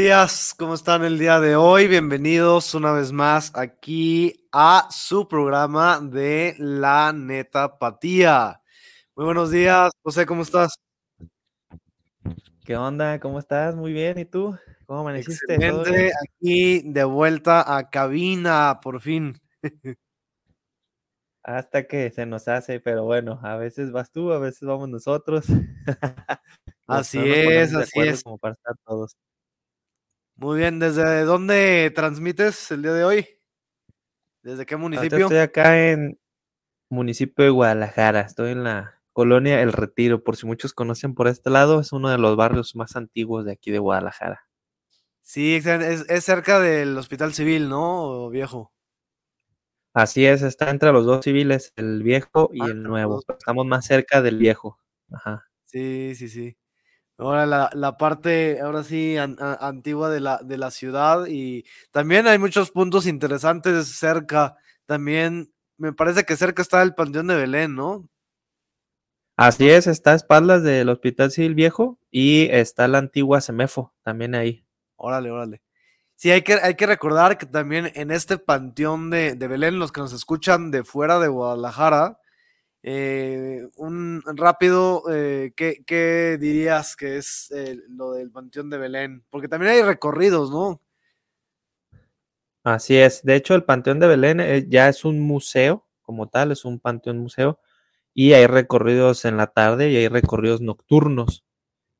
días, ¿cómo están el día de hoy? Bienvenidos una vez más aquí a su programa de La Neta Patía. Muy buenos días, José, ¿cómo estás? ¿Qué onda? ¿Cómo estás? Muy bien, ¿y tú? ¿Cómo amaneciste? Excelente, aquí de vuelta a cabina, por fin. Hasta que se nos hace, pero bueno, a veces vas tú, a veces vamos nosotros. así es, así es. Como para estar todos. Muy bien, ¿desde dónde transmites el día de hoy? ¿Desde qué municipio? estoy acá en municipio de Guadalajara, estoy en la colonia El Retiro, por si muchos conocen por este lado, es uno de los barrios más antiguos de aquí de Guadalajara. Sí, es, cerca del Hospital Civil, ¿no? viejo. Así es, está entre los dos civiles, el viejo y ah, el nuevo. Estamos más cerca del viejo. Ajá. Sí, sí, sí. Ahora la, parte, ahora sí, antigua de la, de la ciudad y también hay muchos puntos interesantes cerca. También me parece que cerca está el Panteón de Belén, ¿no? Así es, está a espaldas del Hospital Civil Viejo y está la antigua Semefo también ahí. Órale, órale. Sí, hay que, hay que recordar que también en este Panteón de, de Belén, los que nos escuchan de fuera de Guadalajara, eh, un rápido, eh, ¿qué, dirías que es eh, lo del Panteón de Belén? Porque también hay recorridos, ¿no? Así es. De hecho, el Panteón de Belén eh, ya es un museo como tal, es un panteón museo y hay recorridos en la tarde y hay recorridos nocturnos.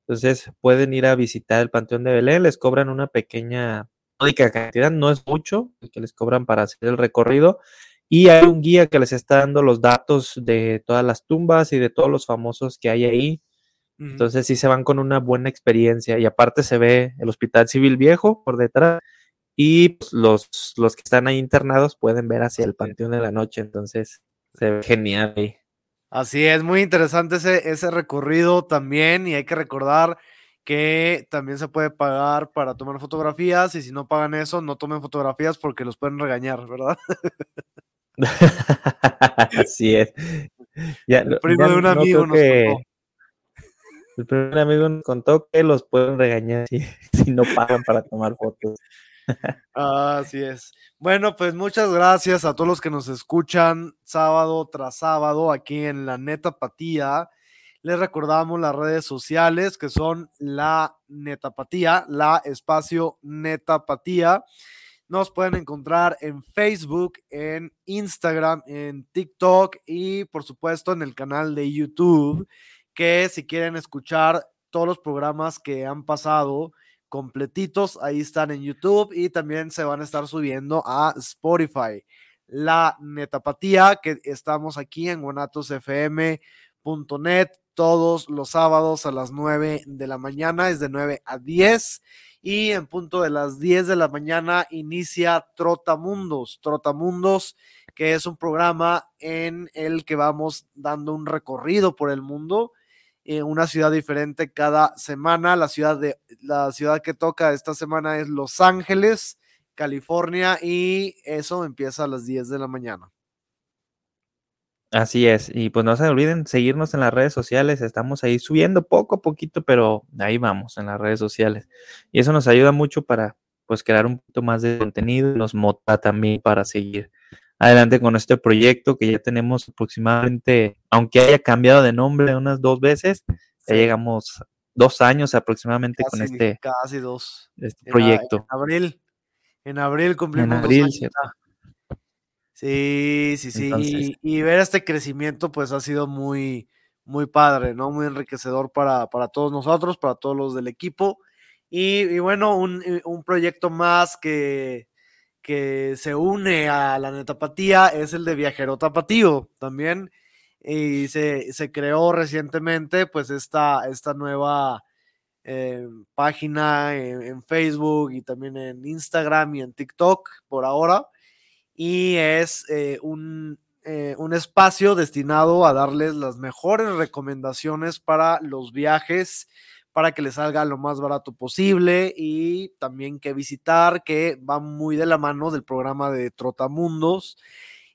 Entonces pueden ir a visitar el Panteón de Belén, les cobran una pequeña cantidad, no es mucho que les cobran para hacer el recorrido y hay un guía que les está dando los datos de todas las tumbas y de todos los famosos que hay ahí. Entonces sí se van con una buena experiencia. Y aparte se ve el Hospital Civil Viejo por detrás. Y pues, los, los que están ahí internados pueden ver hacia el Panteón de la Noche. Entonces se ve genial ahí. Así es, muy interesante ese, ese recorrido también. Y hay que recordar que también se puede pagar para tomar fotografías. Y si no pagan eso, no tomen fotografías porque los pueden regañar, ¿verdad? Así es. el primo de un amigo nos contó. El primer amigo nos contó que los pueden regañar si, no pagan para tomar fotos. Así es. Bueno, pues muchas gracias a todos los que nos escuchan sábado tras sábado aquí en la Netapatía. Les recordamos las redes sociales que son la Netapatía, la espacio Netapatía. Nos pueden encontrar en Facebook, en Instagram, en TikTok y por supuesto en el canal de YouTube, que si quieren escuchar todos los programas que han pasado completitos, ahí están en YouTube y también se van a estar subiendo a Spotify. La Netapatía, que estamos aquí en guanatosfm.net todos los sábados a las 9 de la mañana, es de 9 a 10 y en punto de las 10 de la mañana inicia Trotamundos. Trotamundos, que es un programa en el que vamos dando un recorrido por el mundo, en una ciudad diferente cada semana. La ciudad, de, la ciudad que toca esta semana es Los Ángeles, California, y eso empieza a las 10 de la mañana. Así es, y pues no se olviden seguirnos en las redes sociales, estamos ahí subiendo poco a poquito, pero ahí vamos en las redes sociales. Y eso nos ayuda mucho para pues crear un poquito más de contenido, nos motiva también para seguir adelante con este proyecto que ya tenemos aproximadamente, aunque haya cambiado de nombre unas dos veces, ya llegamos dos años aproximadamente con este, casi dos. este proyecto. En, abril, en abril cumplimos en abril, Sí, sí, sí. y, ver este crecimiento, pues ha sido muy, muy padre, ¿no? Muy enriquecedor para, para todos nosotros, para todos los del equipo. Y, bueno, un, eh, un, proyecto más que, que se une a la netapatía es el de Viajero Tapatío también. Y se, se creó recientemente pues esta, esta nueva eh, página en, Facebook y también en Instagram y en TikTok por ahora. Y es eh, un, eh, un espacio destinado a darles las mejores recomendaciones para los viajes para que les salga lo más barato posible y también que visitar, que va muy de la mano del programa de Trotamundos.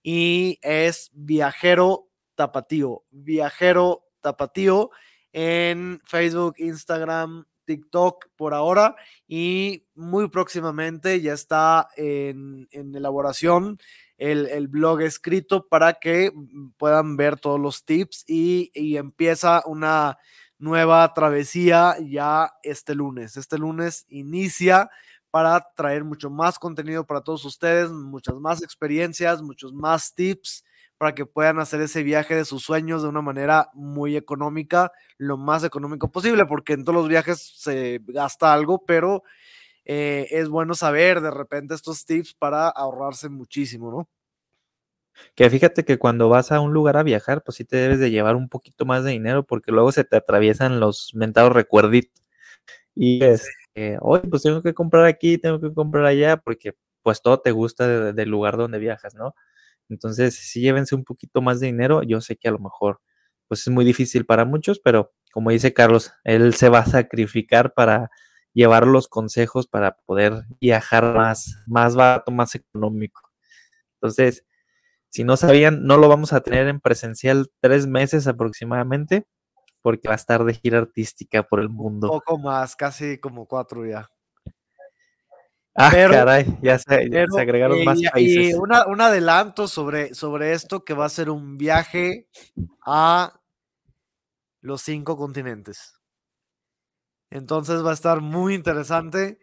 Y es Viajero Tapatío, Viajero Tapatío en Facebook, Instagram, TikTok por ahora y muy próximamente ya está en, elaboración el, blog escrito para que puedan ver todos los tips y, y empieza una nueva travesía ya este lunes. Este lunes inicia para traer mucho más contenido para todos ustedes, muchas más experiencias, muchos más tips para que puedan hacer ese viaje de sus sueños de una manera muy económica, lo más económico posible, porque en todos los viajes se gasta algo, pero eh, es bueno saber de repente estos tips para ahorrarse muchísimo, ¿no? Que fíjate que cuando vas a un lugar a viajar, pues sí te debes de llevar un poquito más de dinero porque luego se te atraviesan los mentados recuerditos. Y es, este, oye, pues tengo que comprar aquí, tengo que comprar allá, porque pues todo te gusta del lugar donde viajas, ¿no? Entonces, si llévense un poquito más de dinero, yo sé que a lo mejor pues es muy difícil para muchos, pero como dice Carlos, él se va a sacrificar para llevar los consejos para poder viajar más, más barato, más económico. Entonces, si no sabían, no lo vamos a tener en presencial tres meses aproximadamente, porque va a estar de gira artística por el mundo. Un poco más, casi como cuatro ya. Ah, caray, ya se, agregaron más países. Y un adelanto sobre, sobre esto que va a ser un viaje a los cinco continentes. Entonces va a estar muy interesante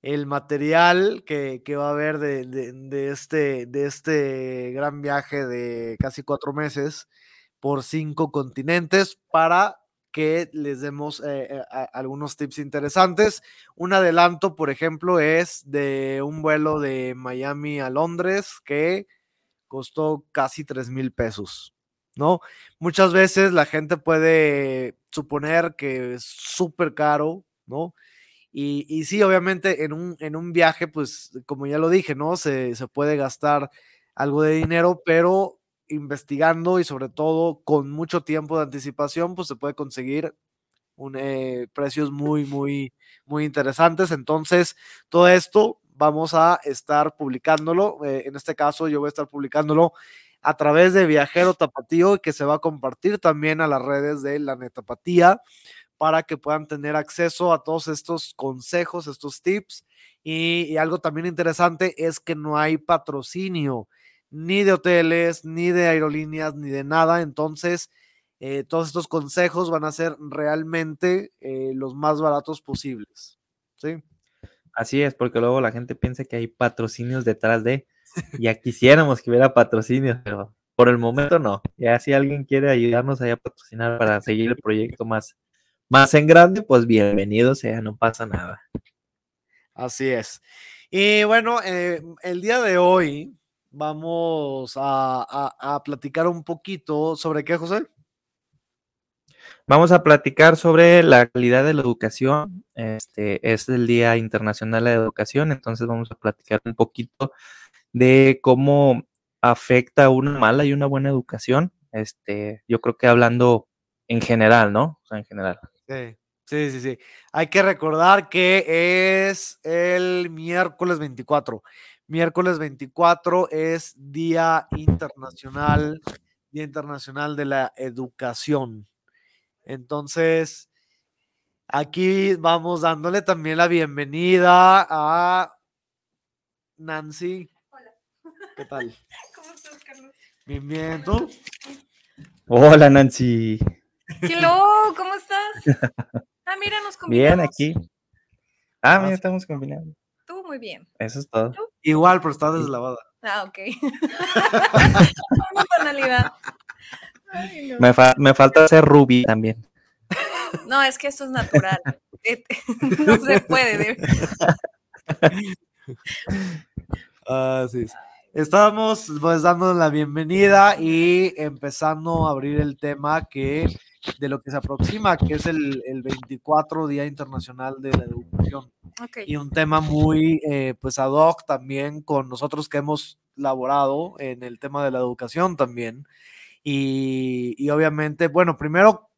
el material que, va a haber de, este, de este gran viaje de casi cuatro meses por cinco continentes para que les demos eh, eh, algunos tips interesantes. Un adelanto, por ejemplo, es de un vuelo de Miami a Londres que costó casi tres mil pesos, ¿no? Muchas veces la gente puede suponer que es súper caro, ¿no? Y, sí, obviamente en un, en un viaje, pues como ya lo dije, ¿no? Se, se puede gastar algo de dinero, pero investigando y sobre todo con mucho tiempo de anticipación, pues se puede conseguir un, eh, precios muy, muy, muy interesantes. Entonces, todo esto vamos a estar publicándolo. Eh, en este caso, yo voy a estar publicándolo a través de Viajero Tapatío, que se va a compartir también a las redes de la Netapatía para que puedan tener acceso a todos estos consejos, estos tips. Y, algo también interesante es que no hay patrocinio ni de hoteles, ni de aerolíneas, ni de nada. Entonces, eh, todos estos consejos van a ser realmente eh, los más baratos posibles. ¿sí? Así es, porque luego la gente piensa que hay patrocinios detrás de, ya quisiéramos que hubiera patrocinios, pero por el momento no. Ya si alguien quiere ayudarnos a patrocinar para seguir el proyecto más, más en grande, pues bienvenido sea, no pasa nada. Así es. Y bueno, eh, el día de hoy vamos a, platicar un poquito sobre qué, José. Vamos a platicar sobre la calidad de la educación. Este es el Día Internacional de la Educación, entonces vamos a platicar un poquito de cómo afecta una mala y una buena educación. Este, yo creo que hablando en general, ¿no? O sea, en general. Sí, sí, sí, sí. Hay que recordar que es el miércoles 24. Miércoles 24 es Día Internacional, Día Internacional de la Educación. Entonces, aquí vamos dándole también la bienvenida a Nancy. Hola. ¿Qué tal? ¿Cómo estás, Carlos? Bien, bien, ¿tú? Hola, Nancy. Hello, ¿cómo estás? Ah, mira, nos combinamos. Bien, aquí. Ah, mira, estamos combinando. Muy bien. Eso es todo. Igual, pero está deslavada. Ah, ok. tonalidad. me, me falta ser Ruby también. No, es que esto es natural. no se puede. Así es. Estamos pues dando la bienvenida y empezando a abrir el tema que de lo que se aproxima, que es el, el 24 Día Internacional de la Educación. Y un tema muy eh, pues ad hoc también con nosotros que hemos laborado en el tema de la educación también. Y, y obviamente, bueno, primero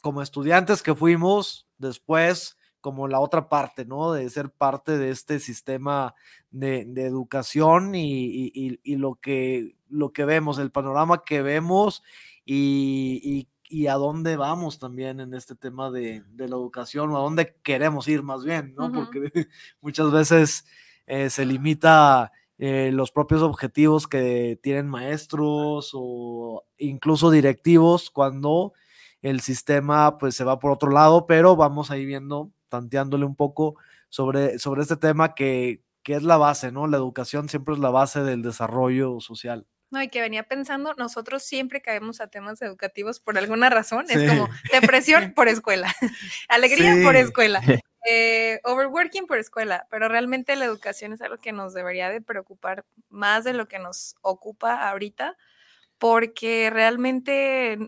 como estudiantes que fuimos, después como la otra parte, ¿no? De ser parte de este sistema de, de educación y, y- y- y lo, que, lo que vemos, el panorama que vemos y, y- y a dónde vamos también en este tema de, de la educación o a dónde queremos ir más bien, ¿no? Porque muchas veces eh, se limita eh, los propios objetivos que tienen maestros o incluso directivos cuando el sistema pues se va por otro lado, pero vamos ahí viendo, tanteándole un poco sobre, sobre este tema que, que es la base, ¿no? La educación siempre es la base del desarrollo social. No, y que venía pensando, nosotros siempre caemos a temas educativos por alguna razón. Sí. Es como depresión por escuela, alegría por Sí. escuela, eh, overworking por escuela, pero realmente la educación es algo que nos debería de preocupar más de lo que nos ocupa ahorita, porque realmente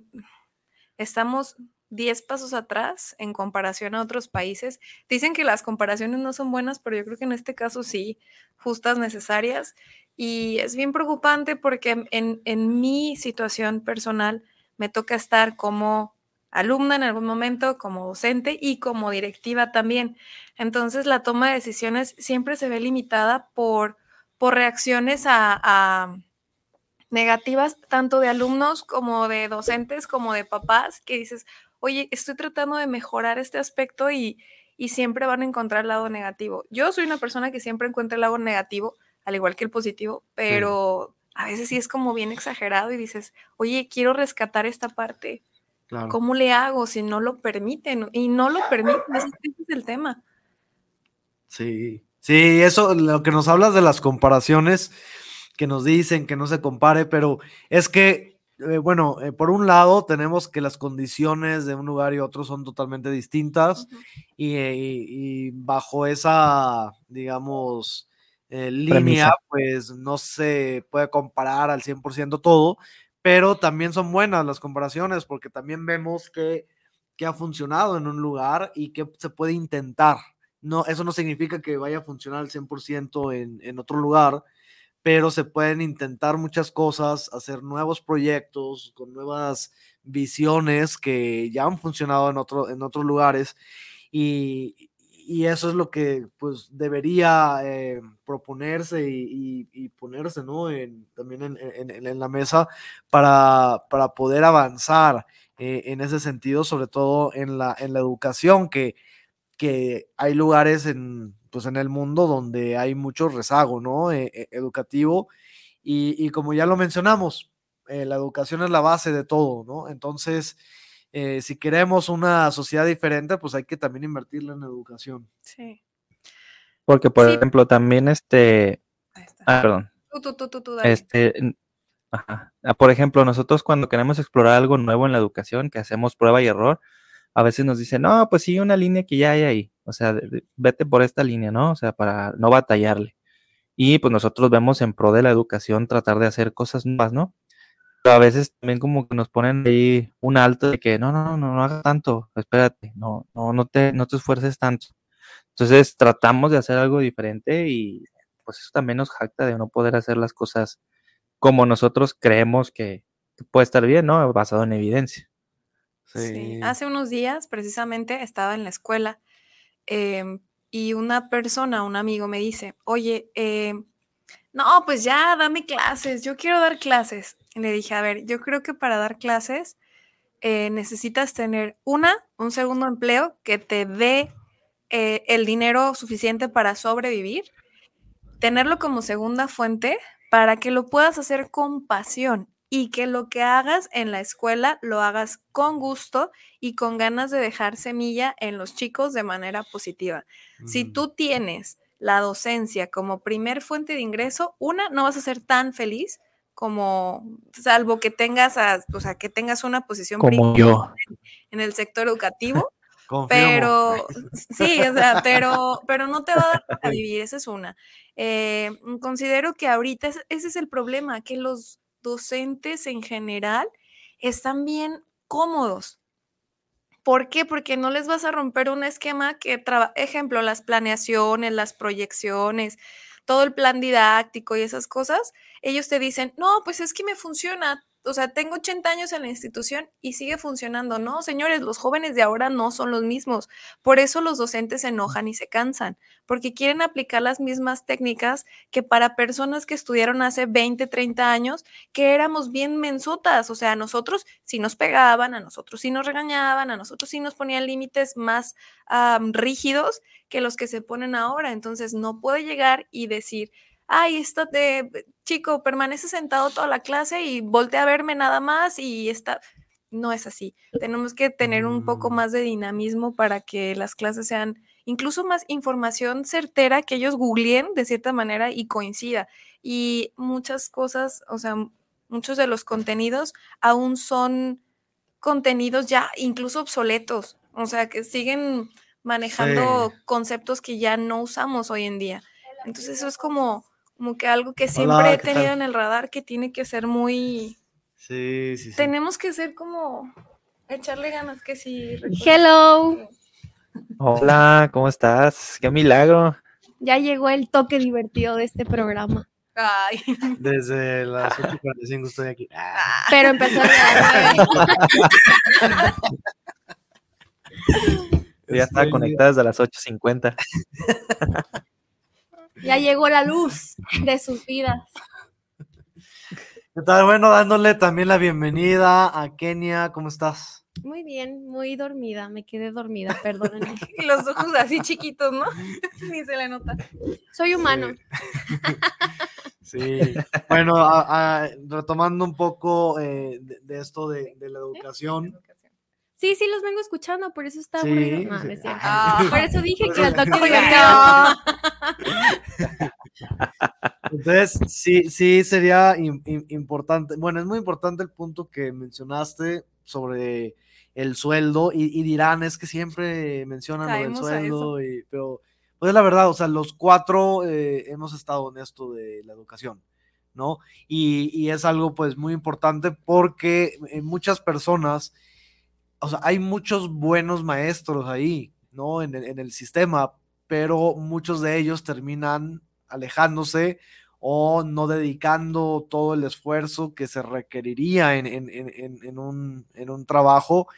estamos 10 pasos atrás en comparación a otros países. Dicen que las comparaciones no son buenas, pero yo creo que en este caso sí, justas, necesarias. Y es bien preocupante porque en, en mi situación personal me toca estar como alumna en algún momento, como docente y como directiva también. Entonces la toma de decisiones siempre se ve limitada por, por reacciones a, negativas, tanto de alumnos como de docentes, como de papás, que dices, oye, estoy tratando de mejorar este aspecto y, y siempre van a encontrar el lado negativo. Yo soy una persona que siempre encuentra el lado negativo, al igual que el positivo, pero a veces sí es como bien exagerado y dices, oye, quiero rescatar esta parte. Claro. ¿Cómo le hago si no lo permiten? Y no lo permiten, ese es el tema. Sí, sí, eso, lo que nos hablas de las comparaciones que nos dicen que no se compare, pero es que, eh, bueno, eh, por un lado tenemos que las condiciones de un lugar y otro son totalmente distintas y, eh, y- y bajo esa, digamos, eh, línea, pues no se puede comparar al 100% todo, pero también son buenas las comparaciones porque también vemos que, que ha funcionado en un lugar y que se puede intentar. No, eso no significa que vaya a funcionar al 100% en, en otro lugar, pero se pueden intentar muchas cosas, hacer nuevos proyectos con nuevas visiones que ya han funcionado en, otro, en otros lugares y, y eso es lo que pues debería eh, proponerse y, ponerse ¿no? en, también en, la mesa para, poder avanzar eh, en ese sentido, sobre todo en la, educación, que, hay lugares en, pues, en el mundo donde hay mucho rezago ¿no? Eh, eh, educativo y, y como ya lo mencionamos, eh, la educación es la base de todo, ¿no? Entonces, eh, si queremos una sociedad diferente, pues hay que también invertirle en educación. Sí, Porque, por Sí. ejemplo, también este, ahí está. ah, perdón, Tú, tú, tú, tú, tú, dale. este, ajá. Ah, por ejemplo, nosotros cuando queremos explorar algo nuevo en la educación, que hacemos prueba y error, a veces nos dicen, no, pues sigue una línea que ya hay ahí, o sea, de- de- vete por esta línea, ¿no? O sea, para no batallarle. Y pues nosotros vemos en pro de la educación tratar de hacer cosas nuevas, ¿no? Pero a veces también como que nos ponen ahí un alto de que no, no, no, no, no hagas tanto, espérate, no, no, no te, no te esfuerces tanto. Entonces tratamos de hacer algo diferente y pues eso también nos jacta de no poder hacer las cosas como nosotros creemos que, que puede estar bien, ¿no? Basado en evidencia. Sí, hace unos días precisamente estaba en la escuela em, y una persona, un amigo me dice, oye, em, no, pues ya, dame clases, yo quiero dar clases. Y le dije, a ver, yo creo que para dar clases eh, necesitas tener una, un segundo empleo que te dé eh, el dinero suficiente para sobrevivir, tenerlo como segunda fuente para que lo puedas hacer con pasión y que lo que hagas en la escuela lo hagas con gusto y con ganas de dejar semilla en los chicos de manera positiva. Si Mm, tú tienes la docencia como primer fuente de ingreso, una, no vas a ser tan feliz como, salvo que tengas, a- o sea, que tengas una posición Como yo. en el sector educativo, Pero, sí, o sea, pero, pero no te va a dar para vivir, esa es una. Eh, considero que ahorita ese es el problema, que los docentes en general están bien cómodos. ¿Por qué? Porque no les vas a romper un esquema que, ejemplo, las planeaciones, las proyecciones, todo el plan didáctico y esas cosas, ellos te dicen, no, pues es que me funciona, o sea, tengo 80 años en la institución y sigue funcionando. No, señores, los jóvenes de ahora no son los mismos. Por eso los docentes se enojan y se cansan, porque quieren aplicar las mismas técnicas que para personas que estudiaron hace 20, 30 años, que éramos bien mensotas. O sea, a nosotros sí nos pegaban, a nosotros sí nos regañaban, a nosotros sí nos ponían límites más rígidos que los que se ponen ahora. Entonces, no puedo llegar y decir, ay, esto de chico, permanece sentado toda la clase y voltea a verme nada más y está. No es así. Tenemos que tener un poco mm. más de dinamismo para que las clases sean incluso más información certera que ellos googleen de cierta manera y coincida. Y muchas cosas, o sea, muchos de los contenidos aún son contenidos ya incluso obsoletos, o sea, que siguen manejando conceptos que ya no usamos hoy en día. Entonces eso es como como que algo que siempre he tenido en el radar que tiene que ser muy... Sí, sí, sí. Tenemos que ser como echarle ganas que sí. Hello. Hola, ¿cómo estás? Qué milagro. Ya llegó el toque divertido de este programa. Ay. Desde las 8.45 estoy aquí. Ah. Pero empezó a Ya está conectada desde las 8.50. Ya llegó la luz de sus vidas. ¿Qué tal? Bueno, dándole también la bienvenida a Kenia. ¿Cómo estás? Muy bien, muy dormida. Me quedé dormida, perdónenme. y los ojos así chiquitos, ¿no? Ni se le nota. Soy humano. Sí. Bueno, retomando un poco eh, de, esto de, la educación. Sí, sí, los vengo escuchando, por eso está sí, ah, por eso dije que al toque Entonces, sí, sí sería importante. Bueno, es muy importante el punto que mencionaste sobre el sueldo y, dirán, es que siempre mencionan lo del sueldo, y, pero pues es la verdad, o sea, los cuatro eh, hemos estado en esto de la educación. ¿no? Y, y, es algo pues muy importante porque eh, muchas personas o sea, hay muchos buenos maestros ahí, ¿no? En el, sistema, pero muchos de ellos terminan alejándose o no dedicando todo el esfuerzo que se requeriría en, un, un, trabajo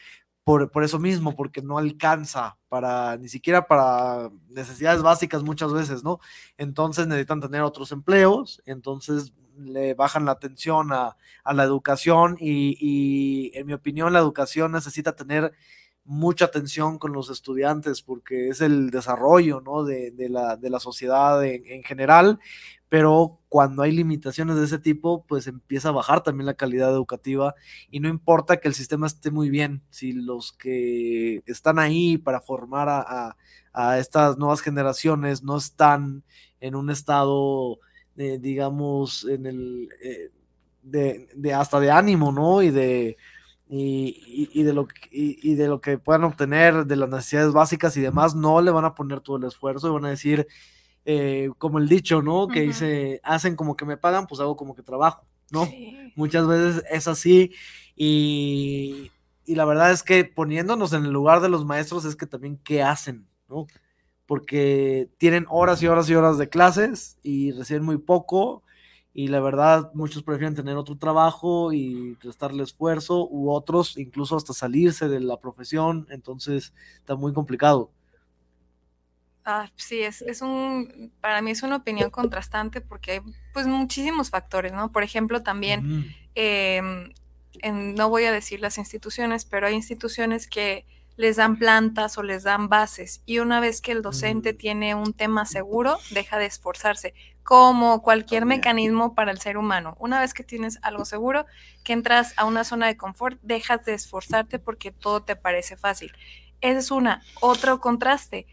por, por, eso mismo, porque no alcanza para, ni siquiera para necesidades básicas muchas veces, ¿no? Entonces necesitan tener otros empleos, entonces le bajan la atención a, la educación y, en mi opinión la educación necesita tener mucha atención con los estudiantes porque es el desarrollo ¿no? de, la, sociedad en, general, pero cuando hay limitaciones de ese tipo, pues empieza a bajar también la calidad educativa y no importa que el sistema esté muy bien, si los que están ahí para formar a, a estas nuevas generaciones no están en un estado digamos, en el, eh, de, hasta de ánimo, ¿no? Y de, y, de lo, y, de lo que puedan obtener de las necesidades básicas y demás, no le van a poner todo el esfuerzo y van a decir, eh, como el dicho, ¿no? Que dice, hacen como que me pagan, pues hago como que trabajo, ¿no? Muchas veces es así y, y la verdad es que poniéndonos en el lugar de los maestros es que también qué hacen, ¿no? Porque tienen horas y horas y horas de clases y reciben muy poco y la verdad muchos prefieren tener otro trabajo y prestarle esfuerzo u otros incluso hasta salirse de la profesión, entonces está muy complicado. Ah, sí, es, es un, para mí es una opinión contrastante porque hay pues muchísimos factores, ¿no? Por ejemplo, también, em, no voy a decir las instituciones, pero hay instituciones que les dan plantas o les dan bases y una vez que el docente mm. tiene un tema seguro, deja de esforzarse, como cualquier mecanismo para el ser humano. Una vez que tienes algo seguro, que entras a una zona de confort, dejas de esforzarte porque todo te parece fácil. Esa es una. Otro contraste.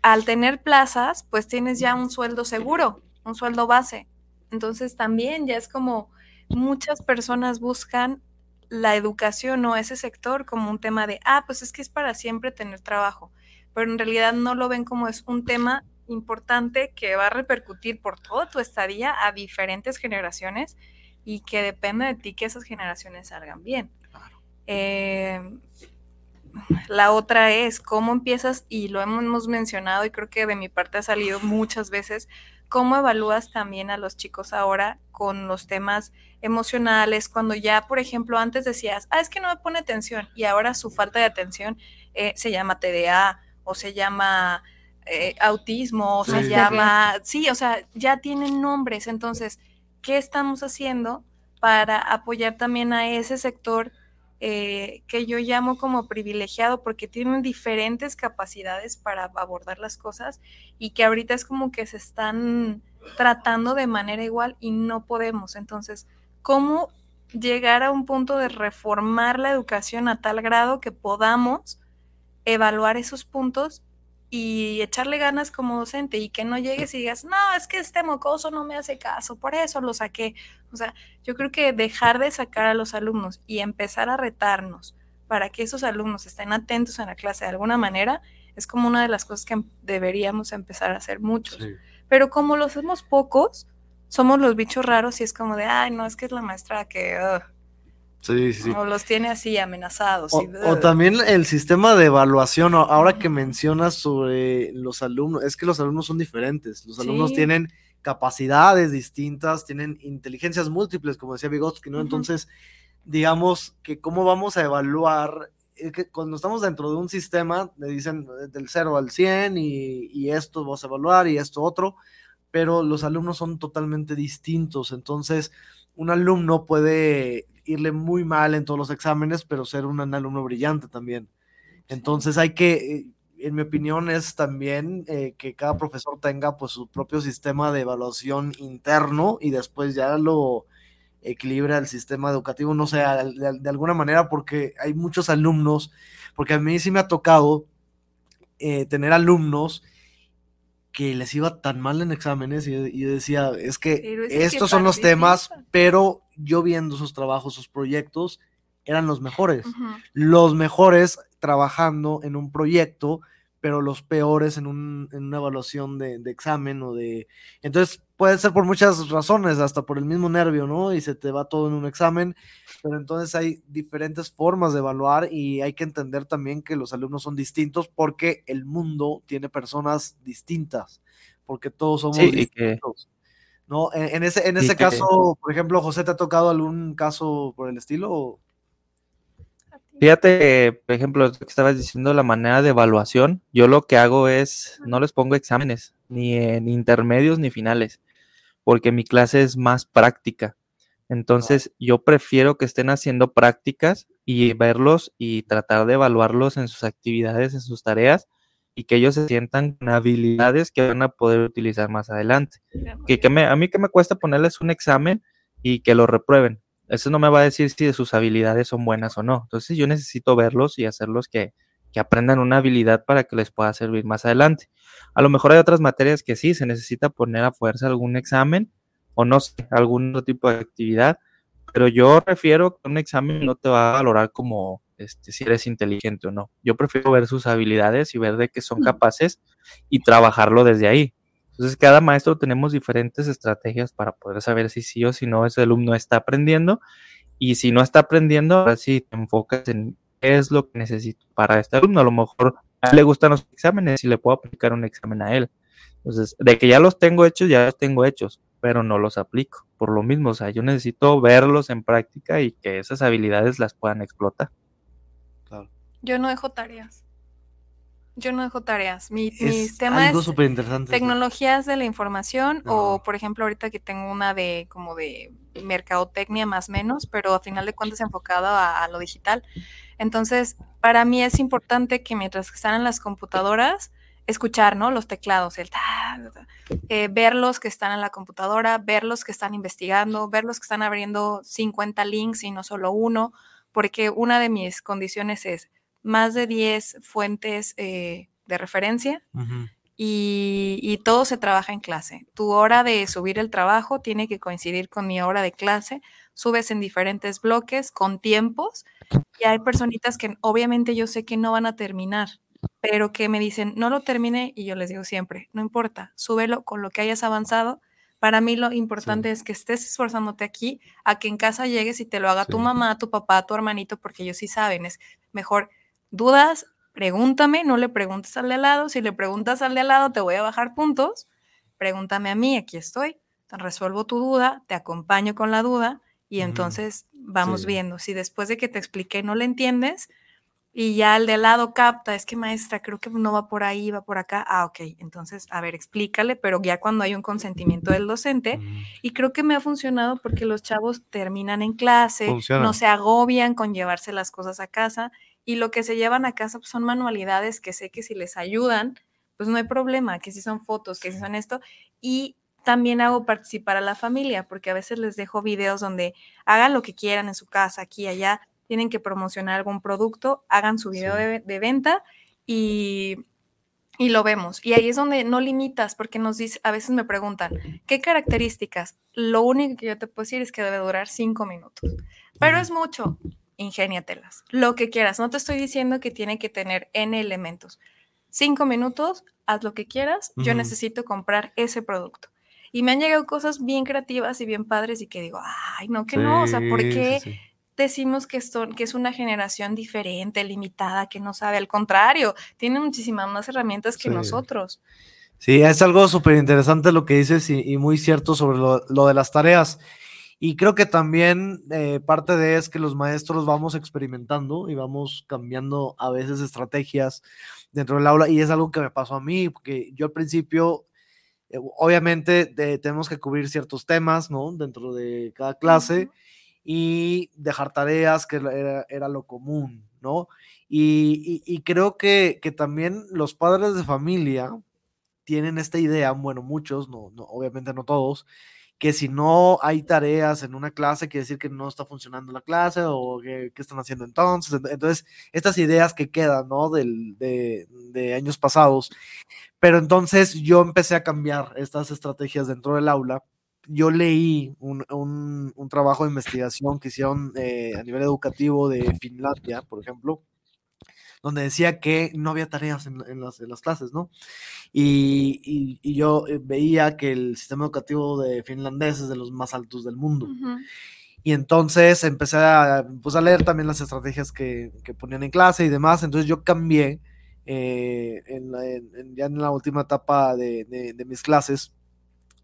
Al tener plazas, pues tienes ya un sueldo seguro, un sueldo base. Entonces también ya es como muchas personas buscan la educación o ese sector como un tema de, ah, pues es que es para siempre tener trabajo, pero en realidad no lo ven como es un tema importante que va a repercutir por toda tu estadía a diferentes generaciones y que depende de ti que esas generaciones salgan bien. Eh, la otra es cómo empiezas, y lo hemos mencionado y creo que de mi parte ha salido muchas veces, cómo evalúas también a los chicos ahora con los temas emocionales, cuando ya, por ejemplo, antes decías, ah, es que no me pone atención, y ahora su falta de atención eh, se llama TDA o se llama eh, autismo, o se llama, sí, o sea, ya tienen nombres, entonces, ¿qué estamos haciendo para apoyar también a ese sector? Eh, que yo llamo como privilegiado porque tienen diferentes capacidades para abordar las cosas y que ahorita es como que se están tratando de manera igual y no podemos. Entonces, ¿cómo llegar a un punto de reformar la educación a tal grado que podamos evaluar esos puntos y echarle ganas como docente y que no llegues y digas, no, es que este mocoso no me hace caso, por eso lo saqué. O sea, yo creo que dejar de sacar a los alumnos y empezar a retarnos para que esos alumnos estén atentos en la clase de alguna manera es como una de las cosas que deberíamos empezar a hacer muchos. Pero como lo hacemos pocos, somos los bichos raros y es como de, ay, no, es que es la maestra que... Sí, sí. O los tiene así amenazados. O, también el sistema de evaluación, ahora que mencionas sobre los alumnos, es que los alumnos son diferentes. Los alumnos tienen capacidades distintas, tienen inteligencias múltiples, como decía Vygotsky, ¿no? Entonces, digamos que cómo vamos a evaluar, que cuando estamos dentro de un sistema, le dicen eh, del 0 al 100 y, y esto vas a evaluar y esto otro, pero los alumnos son totalmente distintos. Entonces, un alumno puede irle muy mal en todos los exámenes, pero ser un alumno brillante también. Entonces hay que, en mi opinión, es también eh, que cada profesor tenga pues su propio sistema de evaluación interno y después ya lo equilibra el sistema educativo, no sé, de, alguna manera, porque hay muchos alumnos, porque a mí sí me ha tocado eh, tener alumnos que les iba tan mal en exámenes y, yo decía, es que estos son los temas, pero yo viendo sus trabajos, sus proyectos, eran los mejores. Los mejores trabajando en un proyecto, pero los peores en, una evaluación de, examen o de... Entonces puede ser por muchas razones, hasta por el mismo nervio, ¿no? Y se te va todo en un examen, pero entonces hay diferentes formas de evaluar y hay que entender también que los alumnos son distintos porque el mundo tiene personas distintas, porque todos somos distintos. ¿no? En, ese, en ese caso, por ejemplo, José, ¿te ha tocado algún caso por el estilo? Fíjate, por ejemplo, lo que estabas diciendo, la manera de evaluación, yo lo que hago es, no les pongo exámenes, ni en intermedios ni finales, porque mi clase es más práctica. Entonces, yo prefiero que estén haciendo prácticas y verlos y tratar de evaluarlos en sus actividades, en sus tareas, y que ellos se sientan con habilidades que van a poder utilizar más adelante. Que, que me, a mí que me cuesta ponerles un examen y que lo reprueben. Eso no me va a decir si sus habilidades son buenas o no. Entonces yo necesito verlos y hacerlos que, que aprendan una habilidad para que les pueda servir más adelante. A lo mejor hay otras materias que sí, se necesita poner a fuerza algún examen o no sé, algún otro tipo de actividad, pero yo refiero que un examen no te va a valorar como este, si eres inteligente o no. Yo prefiero ver sus habilidades y ver de qué son capaces y trabajarlo desde ahí. Entonces, cada maestro tenemos diferentes estrategias para poder saber si sí o si no ese alumno está aprendiendo. Y si no está aprendiendo, ahora sí te enfocas en es lo que necesito para este alumno. A lo mejor a él le gustan los exámenes y le puedo aplicar un examen a él. Entonces, de que ya los tengo hechos, ya los tengo hechos, pero no los aplico. Por lo mismo, o sea, yo necesito verlos en práctica y que esas habilidades las puedan explotar. Yo no dejo tareas. Yo no dejo tareas. Mi, es tema es tecnologías de la información o, por ejemplo, ahorita que tengo una de como de mercadotecnia más menos, pero a final de cuentas enfocado a, lo digital. Entonces, para mí es importante que mientras están en las computadoras, escuchar, ¿no? Los teclados, el eh, ver los que están en la computadora, ver los que están investigando, ver los que están abriendo 50 links y no solo uno, porque una de mis condiciones es más de 10 fuentes eh, de referencia y, todo se trabaja en clase. Tu hora de subir el trabajo tiene que coincidir con mi hora de clase subes en diferentes bloques con tiempos y hay personitas que obviamente yo sé que no van a terminar, pero que me dicen, no lo termine y yo les digo siempre, no importa, súbelo con lo que hayas avanzado. Para mí lo importante es que estés esforzándote aquí a que en casa llegues y te lo haga tu mamá, tu papá, tu hermanito, porque ellos sí saben, es mejor dudas, pregúntame, no le preguntes al de al lado, si le preguntas al de al lado te voy a bajar puntos, pregúntame a mí, aquí estoy, te resuelvo tu duda, te acompaño con la duda y entonces vamos viendo. Si después de que te expliqué no le entiendes y ya el de al lado capta, es que maestra, creo que no va por ahí, va por acá. Ah, ok, entonces, a ver, explícale, pero ya cuando hay un consentimiento del docente. Y creo que me ha funcionado porque los chavos terminan en clase, no se agobian con llevarse las cosas a casa y lo que se llevan a casa pues, son manualidades que sé que si les ayudan, pues no hay problema, que si son fotos, que si son esto. Y también hago participar a la familia, porque a veces les dejo videos donde hagan lo que quieran en su casa, aquí, allá, tienen que promocionar algún producto, hagan su video de, venta y, y, lo vemos. Y ahí es donde no limitas, porque nos dice, a veces me preguntan, ¿qué características? Lo único que yo te puedo decir es que debe durar cinco minutos, pero es mucho, ingéniatelas, lo que quieras. No te estoy diciendo que tiene que tener N elementos. Cinco minutos, haz lo que quieras, yo necesito comprar ese producto. Y me han llegado cosas bien creativas y bien padres y que digo, ay, no, que no, o sea, ¿por qué decimos que, son, que es una generación diferente, limitada, que no sabe? Al contrario, tiene muchísimas más herramientas que nosotros. Sí, es algo súper interesante lo que dices y, muy cierto sobre lo, de las tareas. Y creo que también eh, parte de es que los maestros vamos experimentando y vamos cambiando a veces estrategias dentro del aula y es algo que me pasó a mí, porque yo al principio eh, obviamente tenemos que cubrir ciertos temas, ¿no? Dentro de cada clase y dejar tareas, que era, lo común, ¿no? Y, creo que, también los padres de familia tienen esta idea, bueno, muchos, no, no, obviamente no todos, que si no hay tareas en una clase, quiere decir que no está funcionando la clase o que, están haciendo entonces. Entonces, estas ideas que quedan, ¿no? Del, de, de, años pasados. Pero entonces yo empecé a cambiar estas estrategias dentro del aula. Yo leí un, un, trabajo de investigación que hicieron eh, a nivel educativo de Finlandia, por ejemplo, donde decía que no había tareas en, las, clases, ¿no? Y, yo eh, veía que el sistema educativo de finlandés es de los más altos del mundo. Y entonces empecé a, pues, a leer también las estrategias que, ponían en clase y demás. Entonces yo cambié eh, ya en la última etapa de, mis clases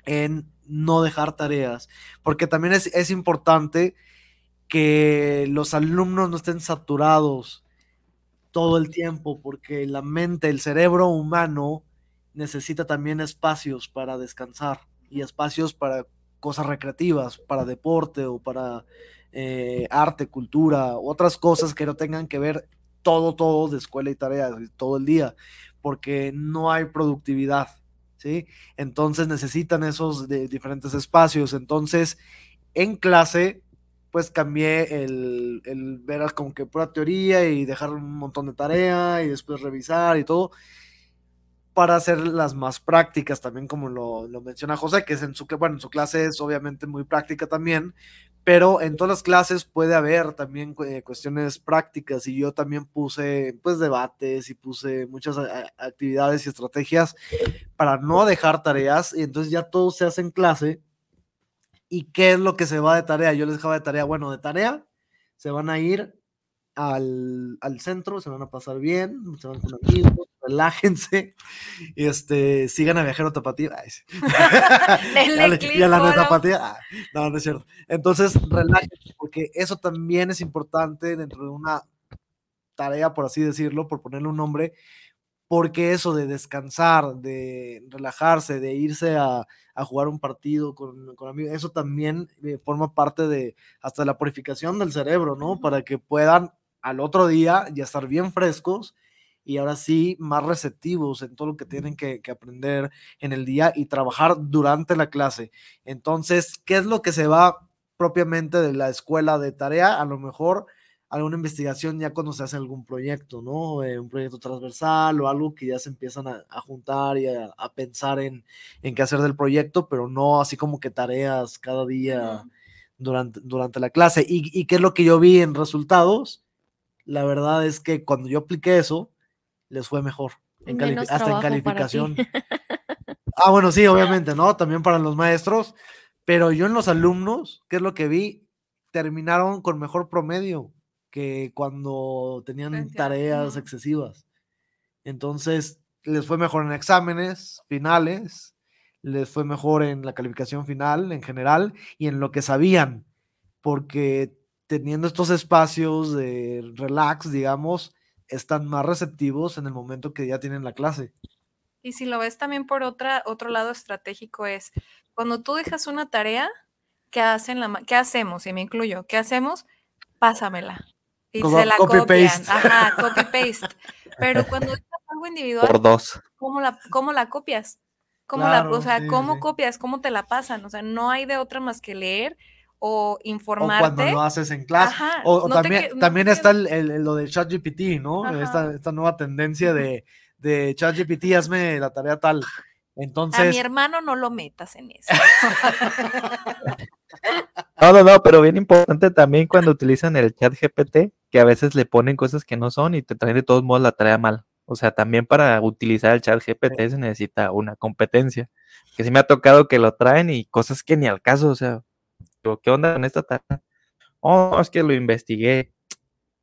en no dejar tareas, porque también es, es importante que los alumnos no estén saturados todo el tiempo, porque la mente, el cerebro humano necesita también espacios para descansar y espacios para cosas recreativas, para deporte o para eh, arte, cultura, otras cosas que no tengan que ver todo, todo de escuela y tareas todo el día, porque no hay productividad, ¿sí? Entonces necesitan esos de diferentes espacios. Entonces, en clase pues cambié el, el ver como que pura teoría y dejar un montón de tarea y después revisar y todo para hacer las más prácticas también como lo, menciona José, que es en su, bueno, en su clase es obviamente muy práctica también, pero en todas las clases puede haber también eh, cuestiones prácticas y yo también puse pues debates y puse muchas actividades y estrategias para no dejar tareas y entonces ya todo se hace en clase ¿Y qué es lo que se va de tarea? Yo les dejaba de tarea, bueno, de tarea, se van a ir al, centro, se van a pasar bien, se van con amigos, relájense, este, sigan a Viajero Tapatía. y a la Tapatía. Ah, no, no es cierto. Entonces, relájense, porque eso también es importante dentro de una tarea, por así decirlo, por ponerle un nombre, porque eso de descansar, de relajarse, de irse a, jugar un partido con, amigos, eso también eh, forma parte de hasta la purificación del cerebro, ¿no? Para que puedan al otro día ya estar bien frescos y ahora sí más receptivos en todo lo que tienen que, que, aprender en el día y trabajar durante la clase. Entonces, ¿qué es lo que se va propiamente de la escuela de tarea? A lo mejor alguna investigación ya cuando se hace algún proyecto, ¿no? Eh, un proyecto transversal o algo que ya se empiezan a, juntar y a, pensar en, qué hacer del proyecto, pero no así como que tareas cada día durante, durante la clase. ¿Y, ¿Y qué es lo que yo vi en resultados? La verdad es que cuando yo apliqué eso, les fue mejor. En hasta en calificación. Ah, bueno, sí, obviamente, ¿no? También para los maestros. Pero yo en los alumnos, ¿qué es lo que vi? Terminaron con mejor promedio que cuando tenían tareas excesivas. Entonces, les fue mejor en exámenes finales, les fue mejor en la calificación final en general y en lo que sabían, porque teniendo estos espacios de relax, digamos, están más receptivos en el momento que ya tienen la clase. Y si lo ves también por otra, otro lado estratégico es, cuando tú dejas una tarea, ¿qué, hacen la, ¿qué hacemos? Y me incluyo, ¿qué hacemos? Pásamela. Y se la copy copian. Ajá, copy paste. Pero cuando dejas algo individual, por dos. ¿cómo la, cómo la copias? ¿Cómo la, o sea, ¿cómo copias? ¿Cómo te la pasan? O sea, no hay de otra más que leer o informarte. O cuando lo haces en clase. o, también, también está el, lo de ChatGPT, ¿no? Esta, esta, nueva tendencia de, de ChatGPT, hazme la tarea tal. Entonces... A mi hermano no lo metas en eso. no, no, no, pero bien importante también cuando utilizan el chat GPT, que a veces le ponen cosas que no son y te traen de todos modos la tarea mal. O sea, también para utilizar el chat GPT se necesita una competencia. Que sí me ha tocado que lo traen y cosas que ni al caso, o sea, ¿qué onda con esta tarea? Oh, es que lo investigué.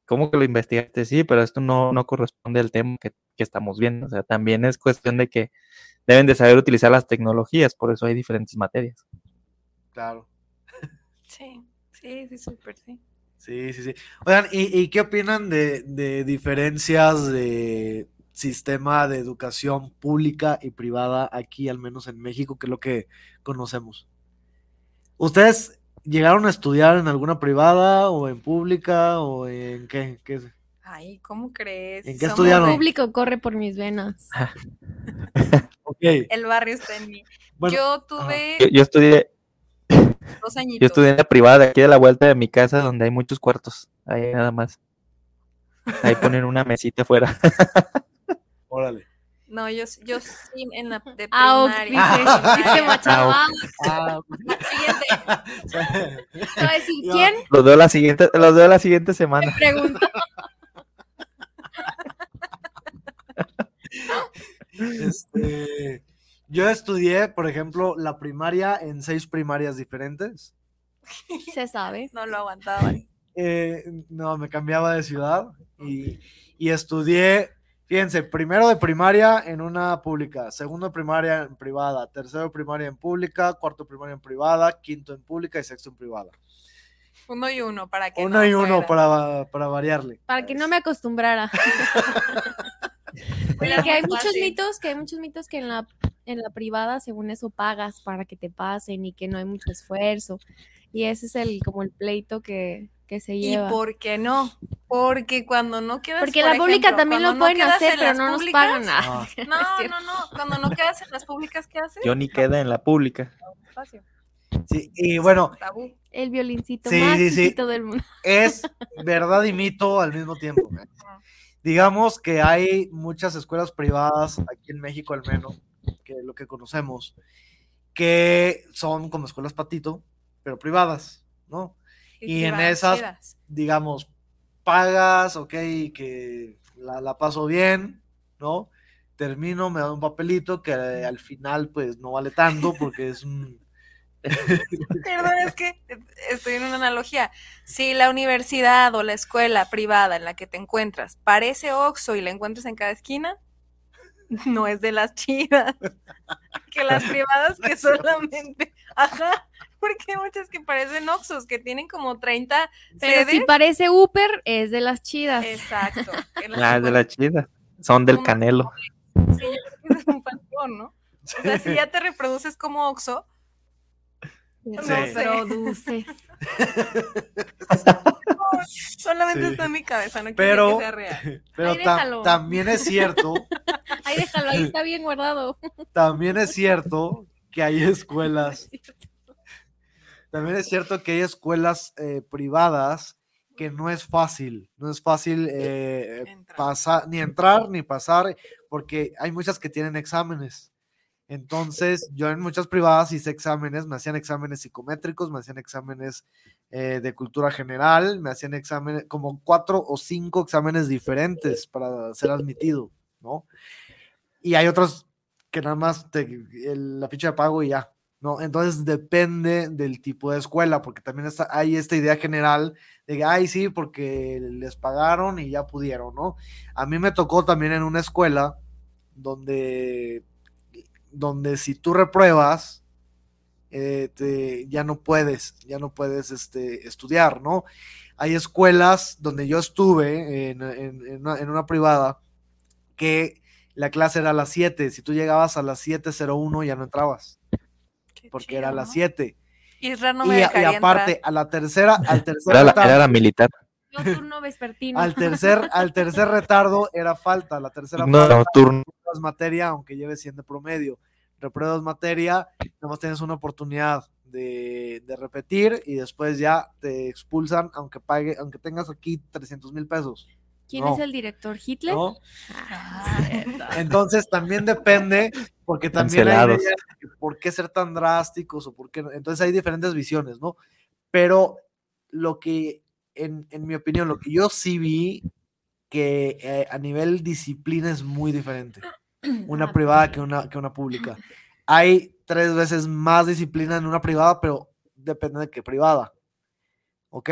¿Cómo que lo investigaste? Sí, pero esto no, no corresponde al tema que, estamos viendo. O sea, también es cuestión de que deben de saber utilizar las tecnologías, por eso hay diferentes materias. Claro. Sí, sí, sí, súper, sí. Sí, sí, sí. Oigan, ¿y, qué opinan de, de, diferencias de sistema de educación pública y privada aquí, al menos en México, que es lo que conocemos? ¿Ustedes llegaron a estudiar en alguna privada o en pública o en qué? Ay, ¿cómo crees? ¿En qué estudiaron? El público corre por mis venas. El barrio está en mí. yo tuve... Yo, estudié... Dos añitos. Yo estudié en la privada, aquí de la vuelta de mi casa, donde hay muchos cuartos. Ahí nada más. Ahí ponen una mesita afuera. Órale. No, yo, yo sí en la de ah, primaria. Ah, dice, Machado. Ah, siguiente. ¿quién? Los veo la siguiente, los veo la siguiente semana. Me pregunto. Este, yo estudié, por ejemplo, la primaria en seis primarias diferentes. Se sabe. No lo aguantaba. Eh, no, me cambiaba de ciudad y, y estudié Fíjense, primero de primaria en una pública, segundo de primaria en privada, tercero de primaria en pública, cuarto de primaria en privada, quinto en pública y sexto en privada. Uno y uno para que uno y uno para, para, variarle. Para que no me acostumbrara. que hay muchos mitos, que hay muchos mitos que en la en la privada, según eso, pagas para que te pasen y que no hay mucho esfuerzo. Y ese es el como el pleito que, que se lleva. ¿Y por qué no? Porque cuando no quedas Porque la pública también lo pueden hacer, pero no nos pagan nada. No, no, no, Cuando no quedas en las públicas, ¿qué haces? Yo ni queda en la pública. Sí, y bueno. El violincito más sí, del mundo. Es verdad y mito al mismo tiempo. Digamos que hay muchas escuelas privadas, aquí en México al menos, que lo que conocemos, que son como escuelas patito, pero privadas, ¿no? Y, en esas, digamos, pagas, ok, que la, paso bien, ¿no? Termino, me da un papelito que al final pues no vale tanto porque es un... Perdón, es que estoy en una analogía. Si la universidad o la escuela privada en la que te encuentras parece Oxo y la encuentras en cada esquina, no es de las chidas. Que las privadas que solamente, ajá, porque hay muchas que parecen Oxos, que tienen como 30 Pero si parece Uber, es de las chidas. Exacto. Ah, es de las chidas. Son del canelo. Sí, es un patrón, ¿no? O sea, si ya te reproduces como Oxo, no reproduces. solamente está en mi cabeza, no quiero que sea real. Pero también es cierto. Ahí déjalo, ahí está bien guardado. También es cierto que hay escuelas también es cierto que hay escuelas eh, privadas que no es fácil, no es fácil eh, pasar, ni entrar ni pasar, porque hay muchas que tienen exámenes. Entonces, yo en muchas privadas hice exámenes, me hacían exámenes psicométricos, me hacían exámenes eh, de cultura general, me hacían exámenes, como cuatro o cinco exámenes diferentes para ser admitido, ¿no? Y hay otros que nada más te, la ficha de pago y ya, ¿no? Entonces depende del tipo de escuela, porque también está, hay esta idea general de que, ay, sí, porque les pagaron y ya pudieron, ¿no? A mí me tocó también en una escuela donde, donde si tú repruebas, eh, te- ya no puedes, ya no puedes este, estudiar, ¿no? Hay escuelas donde yo estuve en, en- en una, en una privada que la clase era a las 7, si tú llegabas a las 7.01 ya no entrabas, Qué porque chido, era a las ¿no? 7. Isra no y, me y aparte, entrar. a la tercera, al tercer Era la, retardo- era la militar. Turno vespertino. al tercer, al tercer retardo era falta, la tercera No, falta nocturno. Repruebas materia, aunque lleves 100 de promedio. Repruebas materia, nada más tienes una oportunidad de, de repetir y después ya te expulsan, aunque pague, aunque tengas aquí 300 mil pesos. ¿Quién no. es el director? ¿Hitler? ¿no? Ah. Entonces también depende, porque también hay Cancelados. ideas de que por qué ser tan drásticos o por qué no. Entonces hay diferentes visiones, ¿no? Pero lo que, en, en mi opinión, lo que yo sí vi que eh, a nivel disciplina es muy diferente. Una privada que una, que una pública. Hay tres veces más disciplina en una privada, pero depende de qué privada. ¿Ok?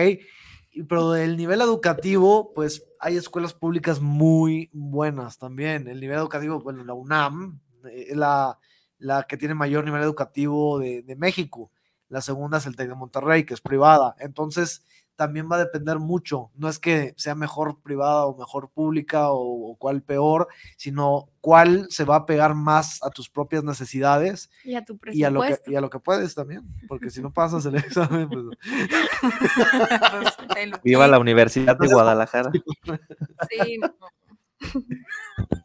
Y- Pero del nivel educativo, pues hay escuelas públicas muy buenas también. El nivel educativo, bueno, la UNAM eh, es la, la que tiene mayor nivel educativo de, de México. La segunda es el TEC de Monterrey, que es privada. Entonces, también va a depender mucho. No es que sea mejor privada o mejor pública o, o cuál peor, sino cuál se va a pegar más a tus propias necesidades Y a tu y a, lo que, y a lo que puedes también. Porque si no pasas el examen, pues Viva la Universidad de Guadalajara. Sí, no.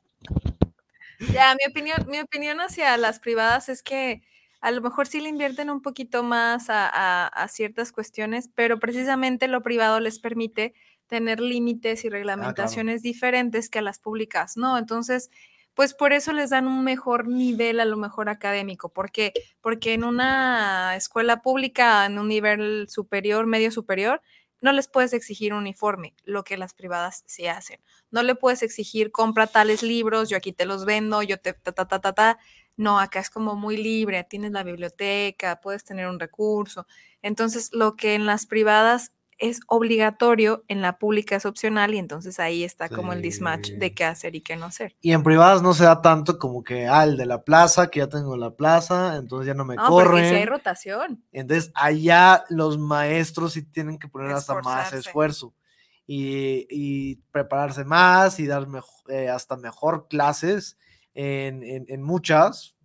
Ya, mi opinión, mi opinión hacia las privadas es que a lo mejor sí le invierten un poquito más a, a- a ciertas cuestiones, pero precisamente lo privado les permite tener límites y reglamentaciones diferentes que a las públicas, ¿no? Entonces, pues por eso les dan un mejor nivel a lo mejor académico. ¿Por qué? Porque en una escuela pública, en un nivel superior, medio superior, no les puedes exigir uniforme, lo que las privadas sí hacen. No le puedes exigir compra tales libros, yo aquí te los vendo, yo te ta ta ta ta ta. No, acá es como muy libre, tienes la biblioteca, puedes tener un recurso. Entonces, lo que en las privadas es obligatorio, en la pública es opcional y entonces ahí está como el mismatch Sí. de qué hacer y qué no hacer. Y en privadas no se da tanto como que, ah, el de la plaza, que ya tengo la plaza, entonces ya no me No, porque si hay corren. rotación. Entonces allá los maestros sí tienen que poner hasta más esfuerzo y, y prepararse más y dar mejo- eh, hasta mejor clases en, en- en muchas.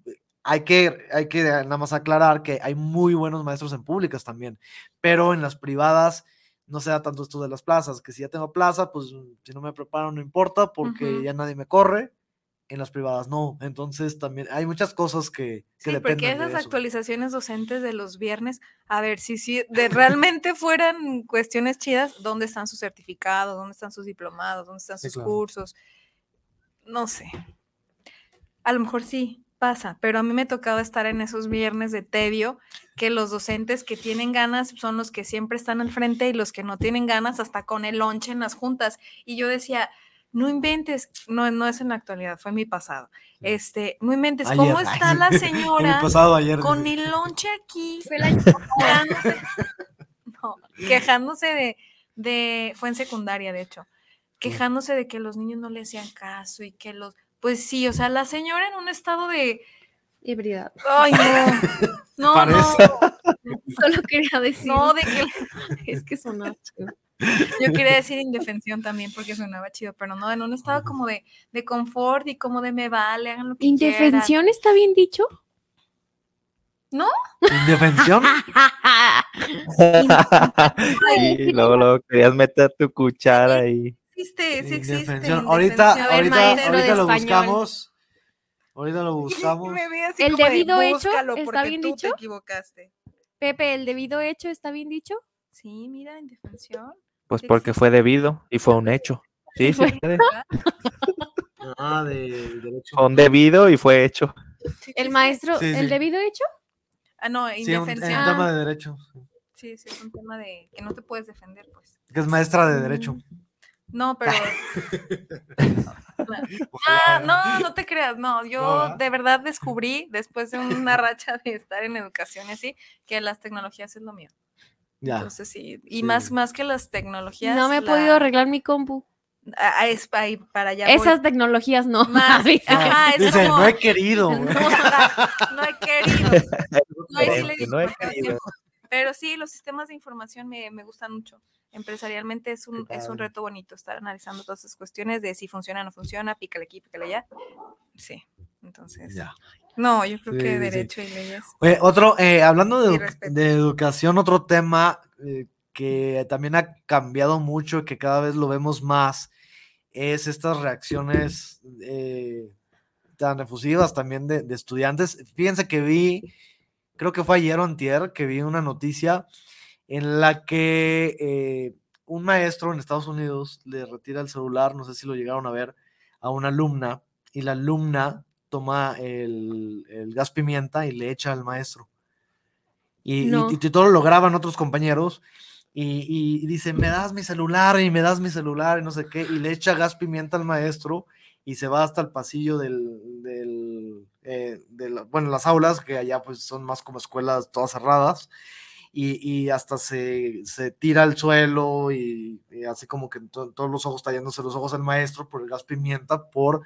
Hay que, hay que nada más aclarar que hay muy buenos maestros en públicas también, pero en las privadas no se da tanto esto de las plazas, que si ya tengo plaza, pues si no me preparo no importa porque Ujú. ya nadie me corre. En las privadas no. Entonces también hay muchas cosas que, que Sí, porque dependen esas de eso. actualizaciones docentes de los viernes, a ver, si, si de realmente fueran cuestiones chidas, ¿dónde están sus certificados? ¿Dónde están sus diplomados? ¿Dónde están Sí, sus claro. cursos? No sé. A lo mejor sí pasa, pero a mí me tocaba estar en esos viernes de tedio, que los docentes que tienen ganas son los que siempre están al frente y los que no tienen ganas hasta con el lonche en las juntas. Y yo decía, no inventes, no, no es en la actualidad, fue mi pasado. Este, no inventes, ¿cómo Ayer. está la señora? el pasado ayer. con el lonche aquí, Fue año quejándose, no, quejándose de, de, fue en secundaria de hecho, quejándose de que los niños no le hacían caso y que los, pues sí, o sea, la señora en un estado de, Ebriedad. ay no, no, Parece. Solo quería decir. no, no, de que, Es que sonó chido. yo quería decir indefensión también porque sonaba chido, pero no, en un estado como de, de confort y como de me vale, hagan lo que quieran. ¿Indefensión está bien dicho? ¿Indefensión? y luego, luego querías meter tu cuchara ahí. Existe, sí existe. Indefensión. Ahorita, indefensión. Ver, ahorita, ahorita lo español. buscamos. Ahorita lo buscamos. ¿El de, debido hecho "Búscalo, está bien tú dicho? Te equivocaste. Pepe, ¿el debido hecho está bien dicho? Sí, mira, indefensión. Pues porque fue debido y fue un hecho. Sí, sí. Ah, de derecho. Fue un debido y fue hecho. El maestro, Sí, sí. ¿el debido hecho? Ah, no, Sí, un, es indefensión. un tema de derecho. sí. Sí, sí, es un tema de que no te puedes defender, pues. Que es maestra de derecho. Mm. No, pero. Ah, no, no te creas, no. Yo de verdad descubrí, después de una racha de estar en educación y así, que las tecnologías es lo mío. Ya. Entonces sí, y Sí. más, más que las tecnologías. No me he la- podido arreglar mi compu. Ah, ah, es pa- ahí para allá. voy. Esas tecnologías no. Más, ajá, es Dice, como- no he querido. No, güey". no he querido. No, ahí sí no he querido. Pero sí, los sistemas de información me, me gustan mucho. Empresarialmente es un, es un reto bonito estar analizando todas esas cuestiones de si funciona o no funciona, pícale aquí, pícale allá. Sí, entonces. Ya. No, yo creo Sí, que sí, sí. derecho y leyes. Oye, otro, eh, hablando de, edu- de educación, otro tema eh, que también ha cambiado mucho, que cada vez lo vemos más, es estas reacciones eh, tan efusivas también de, de estudiantes. Fíjense que vi, creo que fue ayer o antier, que vi una noticia en la que eh, un maestro en Estados Unidos le retira el celular, no sé si lo llegaron a ver, a una alumna, y la alumna toma el, el gas pimienta y le echa al maestro. Y, y- y todo lo graban otros compañeros. Y, y dice, me das mi celular y me das mi celular y no sé qué, y le echa gas pimienta al maestro y se va hasta el pasillo del, del eh, de la- bueno, las aulas, que allá pues son más como escuelas todas cerradas, y, y hasta se, se tira al suelo y, y así como que to- todos los ojos tallándose los ojos al maestro por el gas pimienta, por,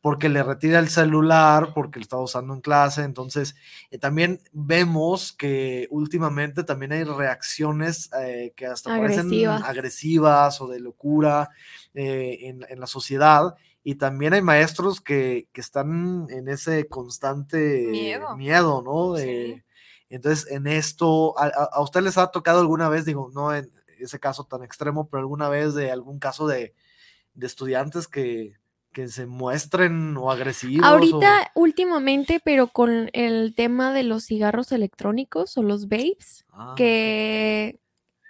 porque le retira el celular, porque lo estaba usando en clase. Entonces, eh, también vemos que últimamente también hay reacciones eh, que hasta parecen Agresivas. agresivas o de locura eh, en, en la sociedad. Y también hay maestros que, que están en ese constante Miedo. miedo, ¿no? De- Sí. Entonces, en esto, ¿a, a- a usted les ha tocado alguna vez, digo, no en ese caso tan extremo, pero alguna vez de algún caso de, de estudiantes que, que se muestren o agresivos? o- Ahorita, últimamente, pero con el tema de los cigarros electrónicos o los vapes, Ah, que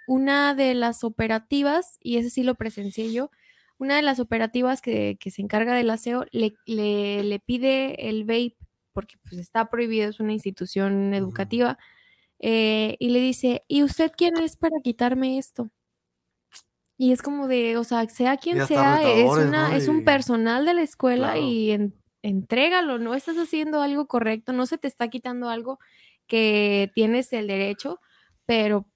una de las operativas, y ese sí lo presencié yo, una de las operativas que, que se encarga del aseo le, le, le pide el vape, porque pues está prohibido, es una institución educativa, eh, y le dice, ¿y usted quién es para quitarme esto? Y es como de, o sea, sea quien sea, es, una, ¿no? es un personal de la escuela Claro. y en- entrégalo, no estás haciendo algo correcto, no se te está quitando algo que tienes el derecho, pero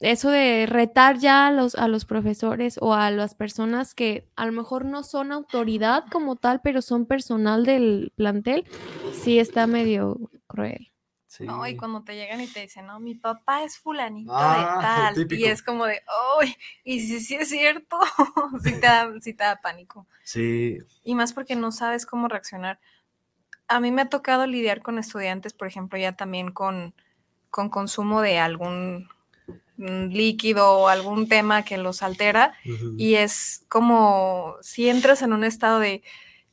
eso de retar ya a los, a los profesores o a las personas que a lo mejor no son autoridad como tal, pero son personal del plantel, sí está medio cruel. No, y sí. cuando te llegan y te dicen, no, mi papá es fulanito Ah, de tal. típico. Y es como de, ¡ay! Y si sí es cierto, sí te da, sí te da pánico. Sí, Y más porque no sabes cómo reaccionar. A mí me ha tocado lidiar con estudiantes, por ejemplo, ya también con, con consumo de algún líquido o algún tema que los altera. ujú, Y es como si entras en un estado de,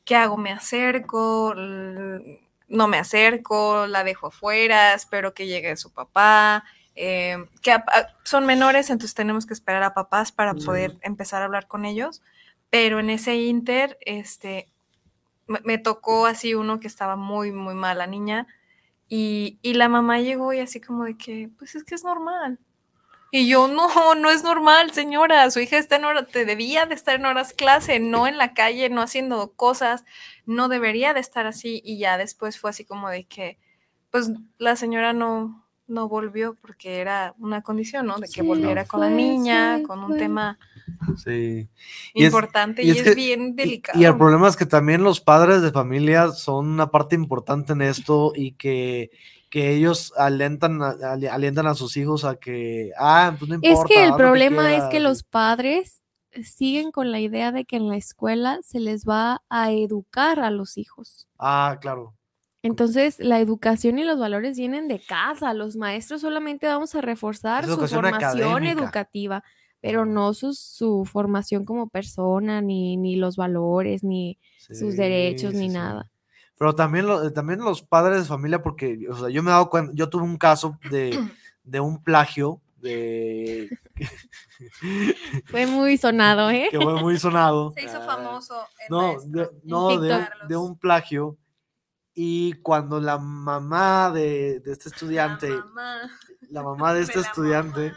¿qué hago? ¿Me acerco? L- No me acerco, la dejo afuera, espero que llegue su papá. eh, que son menores, entonces tenemos que esperar a papás para Sí. poder empezar a hablar con ellos. Pero en ese inter, este, me, me tocó así uno que estaba muy, muy mal, la niña. Y, y la mamá llegó y así como de que, pues es que es normal. Y yo, no, no es normal, señora. Su hija está en hora, te debía de estar en horas clase, no en la calle, no haciendo cosas. No debería de estar así. Y ya después fue así como de que, pues la señora no, no volvió porque era una condición, ¿no? De que Sí, volviera con la niña, sí, con un fue. tema sí. Y es- importante y y es que- bien Y- delicado. Y, el problema es que también los padres de familia son una parte importante en esto y que, que ellos alientan a, ali- alientan a sus hijos a que, ah, pues no importa. Es que el que problema es que quieras", los padres siguen con la idea de que en la escuela se les va a educar a los hijos. Ah, claro. Entonces, la educación y los valores vienen de casa. Los maestros solamente vamos a reforzar su formación académica. educativa, pero no su, su formación como persona, ni, ni los valores, ni sus derechos, Sí, ni sí. nada. Pero también, lo- también los padres de familia, porque, o sea, yo me he dado cuenta, yo tuve un caso de, de un plagio de Fue muy sonado, ¿eh? que fue muy sonado. Se hizo Ah, famoso. el No, de, no de, un plagio y cuando la mamá de, de este estudiante, La mamá. la mamá de este la estudiante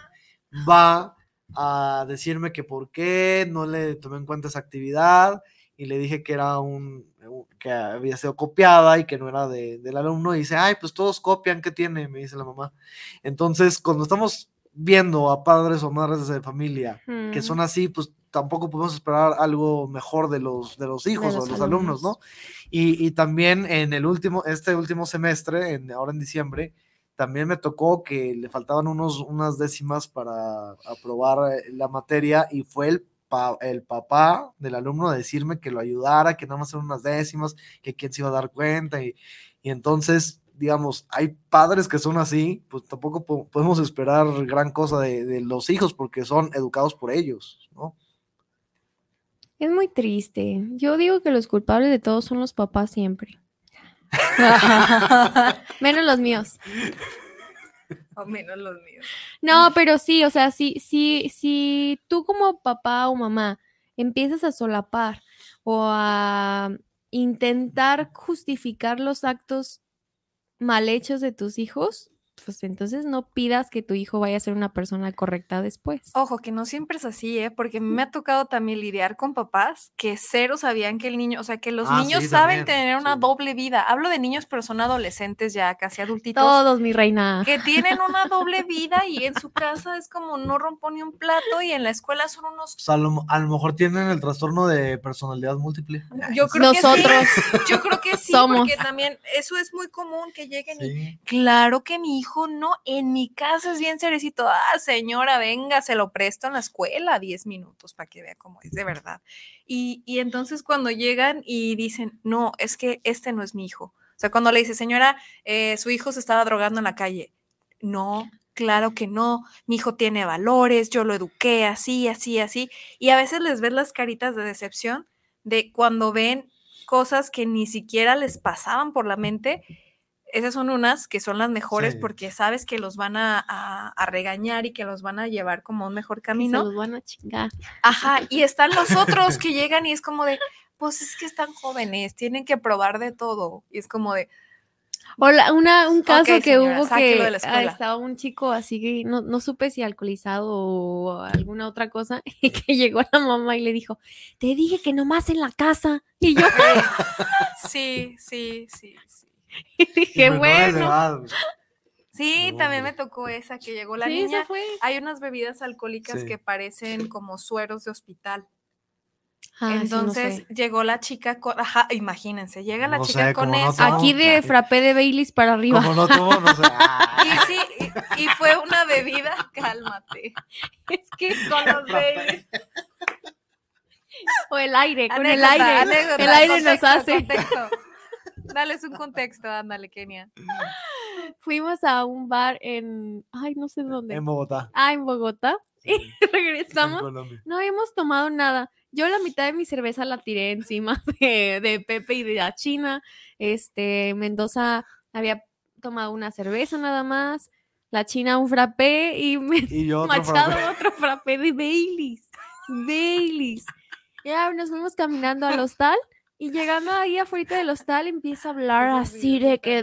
mamá. va a decirme que por qué no le tomé en cuenta esa actividad y le dije que era un que había sido copiada y que no era de- del alumno y dice, ay, pues todos copian, ¿qué tiene? Me dice la mamá. Entonces, cuando estamos viendo a padres o madres de familia que son así, pues tampoco podemos esperar algo mejor de los, de los hijos o los de los alumnos, ¿no? Y, y también en el último, este último semestre, en, ahora en diciembre, también me tocó que le faltaban unos, unas décimas para aprobar eh, la materia y fue el, pa- el papá del alumno a decirme que lo ayudara, que nada más eran unas décimas, que quién se iba a dar cuenta y, y entonces, digamos, hay padres que son así, pues tampoco po- podemos esperar gran cosa de, de los hijos porque son educados por ellos, ¿no? Es muy triste. Yo digo que los culpables de todo son los papás siempre. Menos los míos. O menos los míos. No, pero sí, o sea, si, si, si tú como papá o mamá empiezas a solapar o a intentar justificar los actos mal hechos de tus hijos, pues entonces no pidas que tu hijo vaya a ser una persona correcta después. Ojo, que no siempre es así, ¿eh? Porque me ha tocado también lidiar con papás que cero sabían que el niño, o sea, que los Ah, niños sí, saben también, tener una sí. doble vida. Hablo de niños, pero son adolescentes ya, casi adultitos. Todos, mi reina. que tienen una doble vida y en su casa es como no rompo ni un plato y en la escuela son unos... Pues a, lo, a lo mejor tienen el trastorno de personalidad múltiple. Yo creo Nosotros que sí, yo creo que sí, somos. porque también eso es muy común que lleguen y claro que mi hijo no, en mi casa es bien cerecito, ah señora, venga, se lo presto en la escuela 10 minutos para que vea cómo es de verdad. Y, y entonces cuando llegan y dicen, no, es que este no es mi hijo. O sea, cuando le dice, señora, eh, su hijo se estaba drogando en la calle. No, claro que no. Mi hijo tiene valores, yo lo eduqué así, así, así. Y a veces les ves las caritas de decepción de cuando ven cosas que ni siquiera les pasaban por la mente. Esas son unas que son las mejores Sí. porque sabes que los van a, a- a regañar y que los van a llevar como a un mejor que se camino. los van a chingar. Ajá, y están los otros que llegan y es como de, pues es que están jóvenes, tienen que probar de todo. Y es como de, O la- una, un caso Ok, que señora, hubo que de la ah, escuela. estaba un chico así que no, no supe si alcoholizado o alguna otra cosa, y que llegó la mamá y le dijo, te dije que nomás en la casa. Y yo sí, sí, sí, sí. dije, menores de bueno. Sí, No, también me tocó esa que llegó la sí, niña. fue. Hay unas bebidas alcohólicas Sí. que parecen como sueros de hospital. Ah, no Entonces sé. llegó la chica con, ajá, imagínense, llega la No chica sé, con no eso. Aquí de frappé de Baileys para arriba. Como no tuvo, no sé. Ah, Y sí, y, y fue una bebida, cálmate. Es que Con los babies. o el aire, con el aire. anécdota, el aire nos contexto, hace. contexto. Dales un contexto, ándale, Kenia. Fuimos a un bar en, ay, no sé dónde. en Bogotá. Ah, en Bogotá. Sí, en Regresamos. No habíamos tomado nada. Yo la mitad de mi cerveza la tiré encima de, de Pepe y de la China. Este, Mendoza había tomado una cerveza nada más. La China un frappé y me Y yo otro Machado frappé. otro frappé de Baileys. Baileys. Ya nos fuimos caminando al hostal y llegando ahí afuera del hostal empieza a hablar así de que...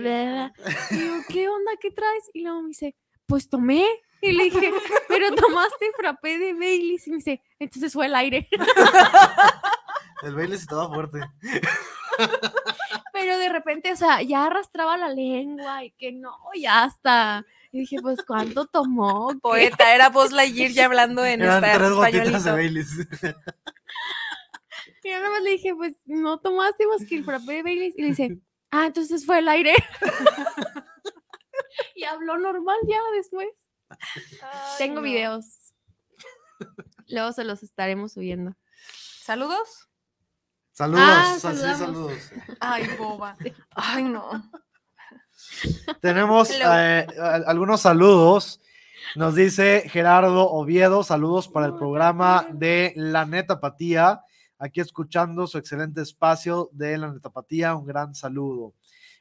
yo, ¿qué onda? ¿Qué traes? Y luego me dice, pues tomé. Y le dije, pero tomaste frappé de Baileys. Y me dice, entonces fue el aire. El baile estaba fuerte. Pero de repente, o sea, ya arrastraba la lengua y que no, ya hasta. Y dije, pues, ¿cuánto tomó? ¿Qué? Poeta, era Buzz Lightyear ya hablando en Eran tres gotitas de españolito. Baileys. Y yo nada más le dije, pues, no tomaste más que el frappé de Baileys. Y le dice, ah, entonces fue el aire. y habló normal ya después. Ay, Tengo no. videos. Luego se los estaremos subiendo. ¿Saludos? Saludos, Ah, así, saludos. Ay, boba. Ay, no. Tenemos eh, algunos saludos. Nos dice Gerardo Oviedo, saludos para el programa de La Netapatía. Aquí escuchando su excelente espacio de La Netapatía, un gran saludo.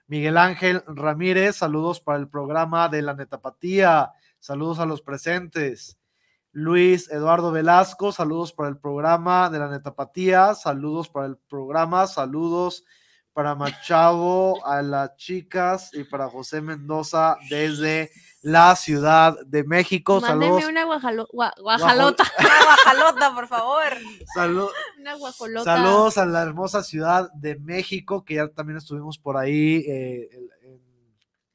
Miguel Ángel Ramírez, saludos para el programa de La Netapatía. Saludos a los presentes. Luis Eduardo Velasco, saludos para el programa de La Netapatía. Saludos para el programa. Saludos para Machado, a las chicas y para José Mendoza desde la Ciudad de México. Mándeme Saludos. una guajalo- gua- guajalota. Una guajalota, por favor. salu- Una guajolota. saludos a la hermosa Ciudad de México, que ya también estuvimos por ahí eh, el, en-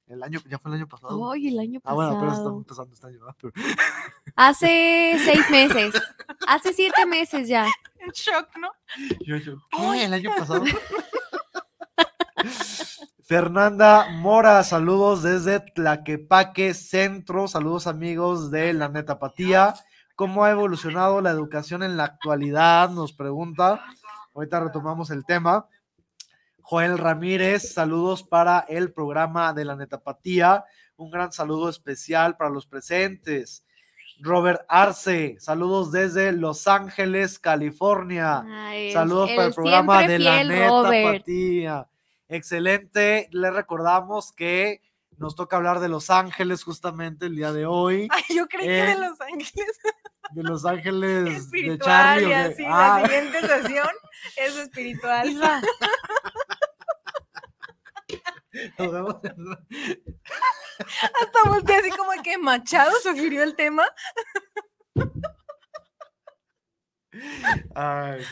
el año, ya fue el año pasado. Ay, el año Ah, pasado. bueno, apenas estamos empezando este año. ¿verdad? Pero- Hace seis meses. Hace siete meses ya. En shock, ¿no? Yo, yo, ¿qué? ¿El año pasado? Fernanda Mora, saludos desde Tlaquepaque Centro, saludos amigos de la Netapatía. ¿Cómo ha evolucionado la educación en la actualidad? Nos pregunta. Ahorita retomamos el tema. Joel Ramírez, saludos para el programa de la Netapatía. Un gran saludo especial para los presentes. Robert Arce, saludos desde Los Ángeles, California. Ay, Saludos para el programa de la fiel neta Robert. Patía. Excelente. Le recordamos que nos toca hablar de Los Ángeles justamente el día de hoy. Ay, yo creí que Eh, de Los Ángeles De Los Ángeles de espiritual Charlie. y así. Ah, La siguiente sesión es espiritual. nos vemos en- Hasta volteé así como que Machado sugirió el tema. Ay.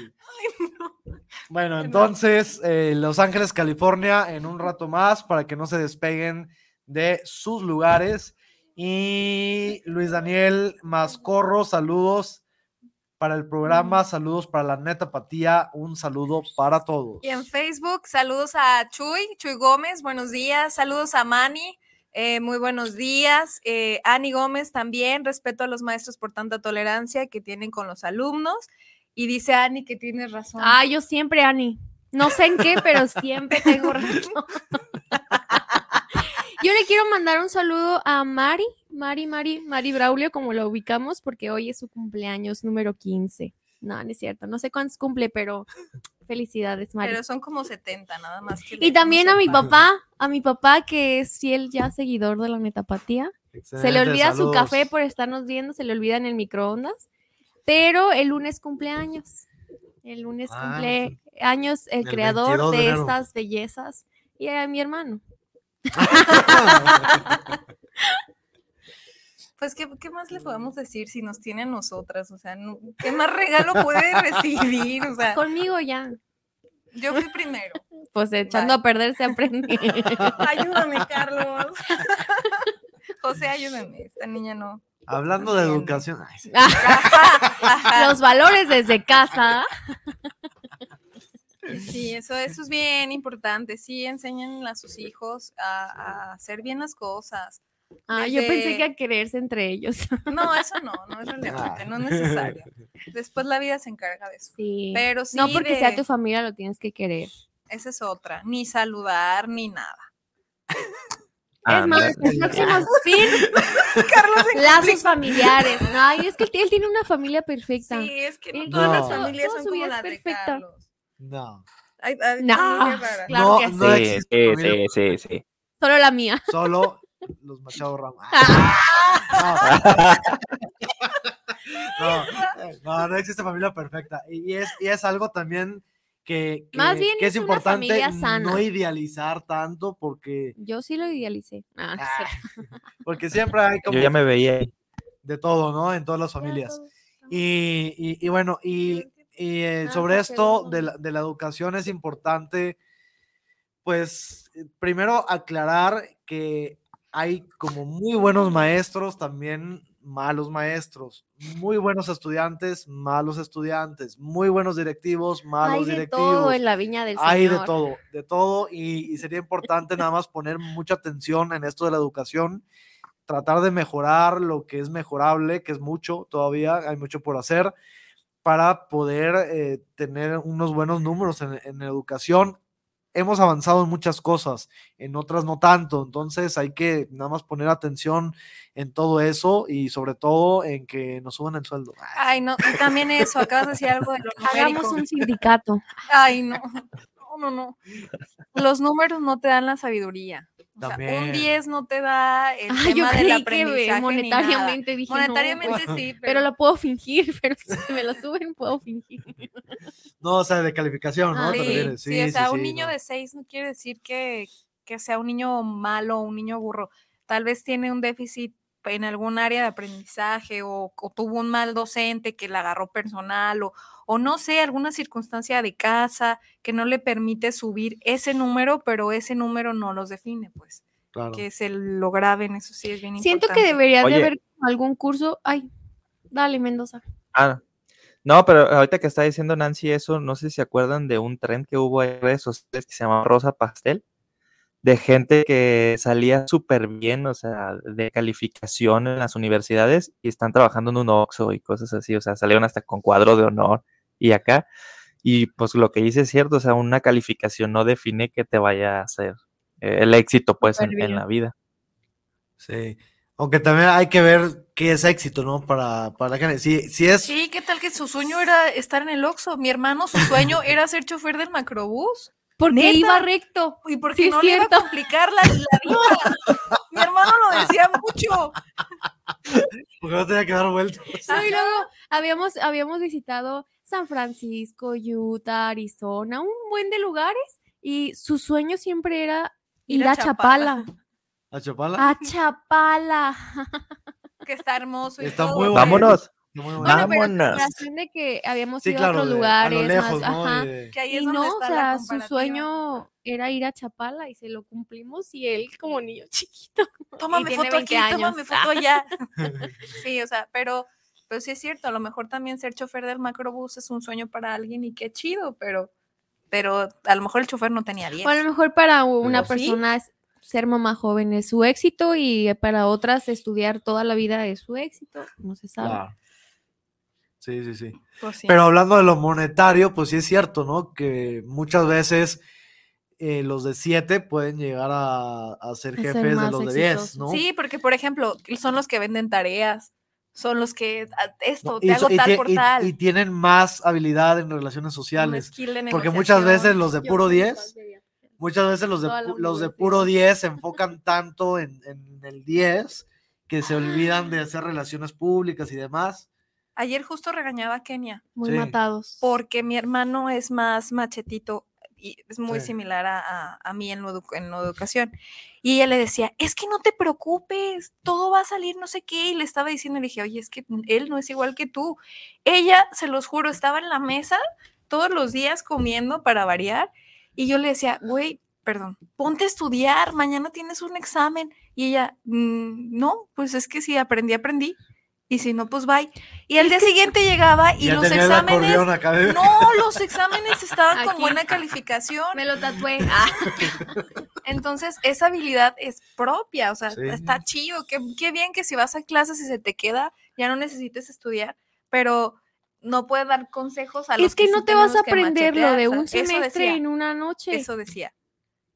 Bueno, entonces, eh, Los Ángeles, California, en un rato más para que no se despeguen de sus lugares. Y Luis Daniel Mascorro, saludos para el programa, saludos para la neta Patía, un saludo para todos. Y en Facebook, saludos a Chuy, Chuy Gómez, buenos días. Saludos a Mani, eh, muy buenos días. Eh, Ani Gómez también, respeto a los maestros por tanta tolerancia que tienen con los alumnos. Y dice Ani que tienes razón. Ah, yo siempre, Ani. No sé en qué, pero siempre tengo razón. Yo le quiero mandar un saludo a Mari, Mari, Mari, Mari Braulio, como lo ubicamos, porque hoy es su cumpleaños número 15. No, no es cierto, no sé cuántos cumple, pero felicidades, Mari. Pero son como 70 nada más. que Y también a mi papá, a mi papá que es fiel ya seguidor de la metapatía. Se le olvida su café por estarnos viendo, se le olvida en el microondas, pero el lunes cumpleaños. El lunes Ah, cumple años el, el creador 22 de de, estas bellezas y a mi hermano. Pues, ¿qué, ¿qué más le podemos decir si nos tiene a nosotras? O sea, no- ¿qué más regalo puede recibir? O sea, Conmigo ya. yo fui primero. Pues echando a perder se aprende. Ayúdame, Carlos. José, ayúdame. Esta niña no. Hablando de educación, ay, sí. Los valores desde casa. Sí, eso, eso es bien importante. Sí, enseñan a sus hijos a, a hacer bien las cosas. Ah, yo pensé que a quererse entre ellos. No, eso no, no es relevante, no es necesario. Después la vida se encarga de eso. Sí. Pero sí, no porque sea tu familia lo tienes que querer. esa es otra. Ni saludar, ni nada. Ah, es más, mira, el próximo fin, Carlos, lazos familiares. Ay, es que él tiene una familia perfecta. Sí, es que no todas No. las familias son como la es de perfecta. Carlos. No, Hay, hay No, claro no, que no sí, sí, sí, sí, sí. Solo la mía. solo los Machado Ramos. No, no, no existe familia perfecta. Y es, y es algo también que, que- Más bien que es importante sana. no idealizar tanto porque, Yo sí lo idealicé. Ah, no porque siempre hay como Yo ya me veía de todo, ¿no? En todas las familias. Y, y- y bueno, y, y, eh, Ah, sobre esto de la, de la educación es importante, pues, eh, primero aclarar que hay como muy buenos maestros, también malos maestros, muy buenos estudiantes, malos estudiantes, muy buenos directivos, malos Hay de directivos. todo en la viña del Hay de todo, de todo, y, y sería importante nada más poner mucha atención en esto de la educación, tratar de mejorar lo que es mejorable, que es mucho todavía, hay mucho por hacer, para poder eh, tener unos buenos números en, en educación. Hemos avanzado en muchas cosas, en otras no tanto, entonces hay que nada más poner atención en todo eso y sobre todo en que nos suban el sueldo. Ay, no, y también eso, acabas de decir algo de lo Hagamos un sindicato. Ay, no. No, no, no. Los números no te dan la sabiduría. O sea, un 10 no te da el Ah, yo tema del creí que monetariamente dije, Monetariamente pues, sí, pero, pero lo puedo fingir, pero si me lo suben puedo fingir. No, o sea, de calificación, ¿no? Ah, ¿Te sí, o sea, un sí, niño no. de 6 no quiere decir que, que sea un niño malo o un niño burro. Tal vez tiene un déficit en algún área de aprendizaje o, o tuvo un mal docente que la agarró personal o, o no sé, alguna circunstancia de casa que no le permite subir ese número, pero ese número no los define, pues. Claro. Que se lo graben, eso sí es bien Siento que importante. debería Oye. de haber algún curso. Ay, dale, Mendoza. Ah, no, pero ahorita que está diciendo Nancy eso, no sé si se acuerdan de un trend que hubo en redes sociales que se llamaba Rosa Pastel, de gente que salía súper bien, o sea, de calificación en las universidades y están trabajando en un Oxxo y cosas así, o sea, salieron hasta con cuadro de honor y acá. Y pues lo que dice es cierto, o sea, una calificación no define que te vaya a hacer eh, el éxito, pues, en, la vida. Sí. Aunque también hay que ver qué es éxito, ¿no? Para, para la gente. Si, si es. Sí, ¿qué tal que su sueño era estar en el Oxxo? Mi hermano, su sueño era ser chofer del macrobús. Porque ¿Neta? iba recto. Y porque Sí, no le iba a complicar la, la vida. Mi hermano lo decía mucho. Porque no tenía que dar vueltas. Y luego habíamos, habíamos visitado San Francisco, Utah, Arizona, un buen de lugares. Y su sueño siempre era ir, a Chapala. ¿A Chapala? A Chapala. Que está hermoso. Y Está todo, muy pero- bueno. Vámonos. Muy bueno. Bueno, pero en Vámonos. comparación de que habíamos Sí, ido claro, a otros de- lugares a lo lejos, más, ¿no? ajá. De- Que ahí es Y donde no, o está sea, su sueño era ir a Chapala y se lo cumplimos y él como niño chiquito. Tómame foto 20 aquí, tómame años. foto allá. Sí, o sea, pero, pero sí es cierto, a lo mejor también ser chofer del macrobús es un sueño para alguien y qué chido, pero, pero a lo mejor el chofer no tenía 10. O a lo mejor para una persona ser mamá joven es su éxito y para otras estudiar toda la vida es su éxito. No se sabe. Claro. Sí, sí, sí. Pues sí. Pero hablando de lo monetario, pues sí es cierto, ¿no? Que muchas veces eh, los de 7 pueden llegar a, a ser A ser jefes de los de 10, exitosos. ¿no? Sí, porque por ejemplo, son los que venden tareas, son los que ah, esto, No, te y, hago y tal por y- tal. y tienen más habilidad en relaciones sociales. Porque muchas veces los de puro fui 10, sería. muchas veces los de, los de puro 10 se enfocan tanto en, en el 10 que se olvidan de hacer relaciones públicas y demás. Ayer justo regañaba a Kenia Muy Sí. matados. porque mi hermano es más machetito y es muy Sí. similar a, a- a mí en, lo en educación. Y ella le decía, es que no te preocupes, todo va a salir no sé qué. Y le estaba diciendo, le dije, oye, es que él no es igual que tú. Ella, se los juro, estaba en la mesa todos los días comiendo para variar. Y yo le decía, güey, perdón, ponte a estudiar, mañana tienes un examen. Y ella, "Mm, no, pues es que si aprendí, aprendí. Y si no, pues bye. Y al día siguiente llegaba y ya los exámenes acordeón acá. de- no, los exámenes estaban con buena calificación. Me lo tatué. Ah, Entonces, esa habilidad es propia, o sea, Sí. está chido. Qué, qué bien que si vas a clases y se te queda, ya no necesites estudiar, pero no puedes dar consejos a los es que no te vas a aprender lo de un semestre decía, en una noche. Eso decía.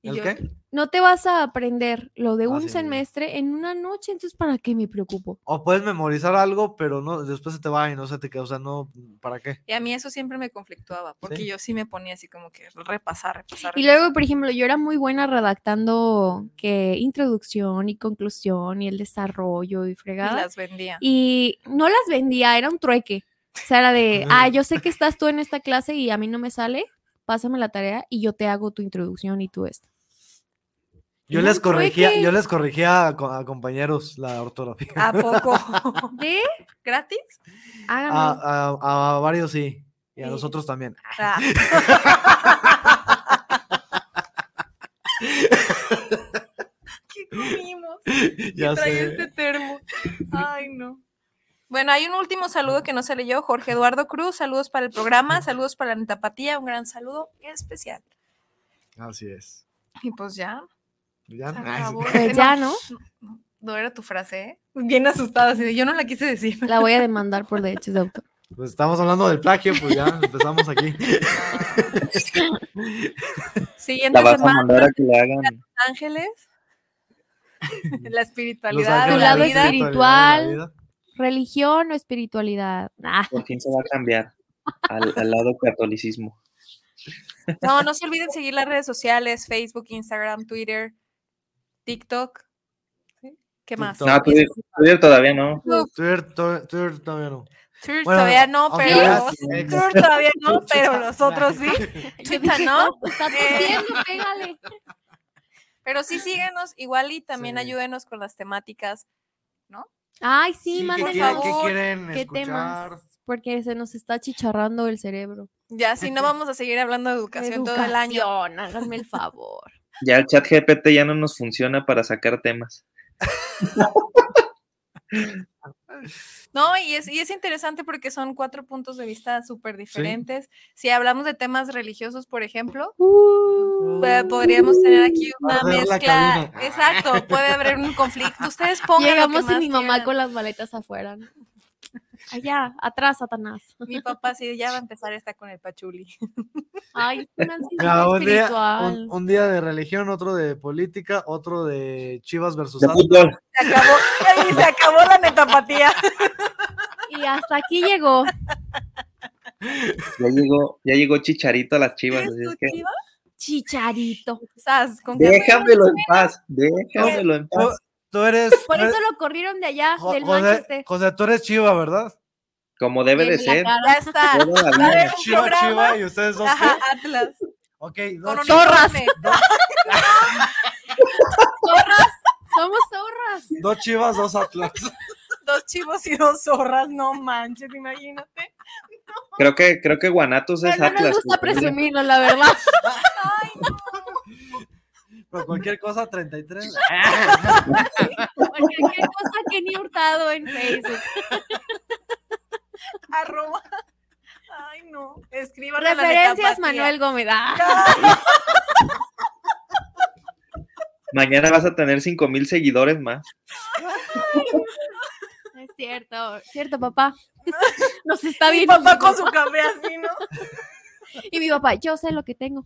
Y ¿El yo, qué? No te vas a aprender lo de Ah, un semestre en una noche, entonces ¿para qué me preocupo? O puedes memorizar algo, pero no, después se te va y no se te queda. O sea, no, ¿para qué? Y a mí eso siempre me conflictuaba, porque Sí. yo sí me ponía así como que repasar, repasar. Y luego, por ejemplo, yo era muy buena redactando que introducción y conclusión y el desarrollo y Y fregada. las vendía. Y no las vendía, era un trueque. O sea, era de, ah, yo sé que estás tú en esta clase y a mí no me sale, pásame la tarea y yo te hago tu introducción y tú esto. Yo les corregía, trueque. yo les corregía a, co- a compañeros la ortografía. ¿A poco? ¿De? ¿Gratis? A, a- a varios sí. Y a Sí. nosotros también. Ah. ¿Qué comimos? Ya trae sé. este termo. Ay, no. Bueno, hay un último saludo que no se leyó. Jorge Eduardo Cruz, saludos para el programa, saludos para la Netapatía, un gran saludo especial. Así es. Y pues ya, ¿Ya? Pues ya, no, ¿no? era tu frase, ¿eh? Bien asustada, así de, yo no la quise decir. La voy a demandar por derechos de autor. Pues estamos hablando del plagio, pues ya empezamos aquí. Siguiente La vas a semana, mandar a que le hagan. Ángeles. La Los espiritualidad ángeles la lado vida. espiritualidad de la espiritual. Religión o espiritualidad. Ah, Por fin se va a cambiar al, al lado catolicismo. No, no se olviden seguir las redes sociales, Facebook, Instagram, Twitter, TikTok. ¿Qué más? No, Twitter, Twitter todavía no. Twitter, Twitter todavía no. Twitter Bueno, todavía no, pero los-. Twitter todavía no, pero los otros sí. Dije, no. Está, Eh. tosiendo, pégale. Pero sí síguenos, igual y también Sí. ayúdenos con las temáticas. Ay, sí, Sí, ¿qué manden favor. ¿Qué quieren ¿Qué escuchar? temas? Porque se nos está chicharrando el cerebro. Ya, si no vamos a seguir hablando de educación, todo el año. Educación, háganme el favor. Ya el chat GPT ya no nos funciona para sacar temas. No, y es, y es interesante porque son cuatro puntos de vista súper diferentes. Si hablamos de temas religiosos, por ejemplo, eh, podríamos tener aquí una mezcla. Exacto, puede haber un conflicto. Ustedes pongan. lo que Llegamos y más mi mamá quieran. con las maletas afuera. ¿no? Allá, atrás, Satanás. Mi papá sí, ya va a empezar esta con el pachuli. Ay, Nancy, Mira, un, día, un, un día de religión, otro de política, otro de Chivas versus De fútbol. Se acabó, y se acabó la netapatía. Y hasta aquí llegó. Ya llegó, ya llegó Chicharito a las chivas. así es que Chicharito. Sas, ¿con qué déjamelo en paz, déjamelo en paz. Tú eres. Por eres- eso lo corrieron de allá, Jo- del José, Manchester. José, tú eres Chiva, ¿verdad? Como debe de En ser. Ya está. Chiva, programa. Chiva, y ustedes dos. Ajá? Atlas. Ok, dos Zorras. Zorras. Somos zorras. Dos Chivas, dos Atlas. Dos chivos y dos zorras, no manches, imagínate. Creo que, creo que Guanatos es Pero no Atlas. gusta presumirlo, la verdad. Pero cualquier cosa, 33. Cualquier cosa que ni hurtado en Facebook. Arroba. Ay, no. Escriban la Referencias. Manuel Gómez. Ah, Mañana vas a tener 5 mil seguidores más. es cierto, cierto, papá. Nos está Mi viendo. papá con su café así, ¿no? Y mi papá, yo sé lo que tengo.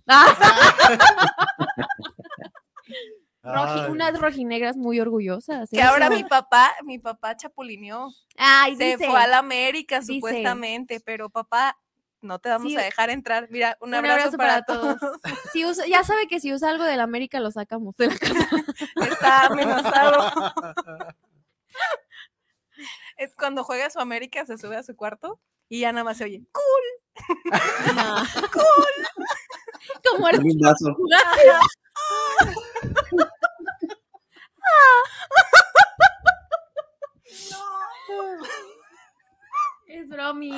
Ah, roji- unas rojinegras muy orgullosas. Que ahora eso. mi papá, mi papá chapulineó. Ay, Se dice, fue a la América, dice. supuestamente, pero papá, no te vamos Sí. a dejar entrar. Mira, un Un abrazo, abrazo para, para todos. todos. Si usa- ya sabe que si usa algo de la América lo sacamos de la casa. Está amenazado. es cuando juega su América, se sube a su cuarto y ya nada más se oye. Como el Un vaso. Es bromi.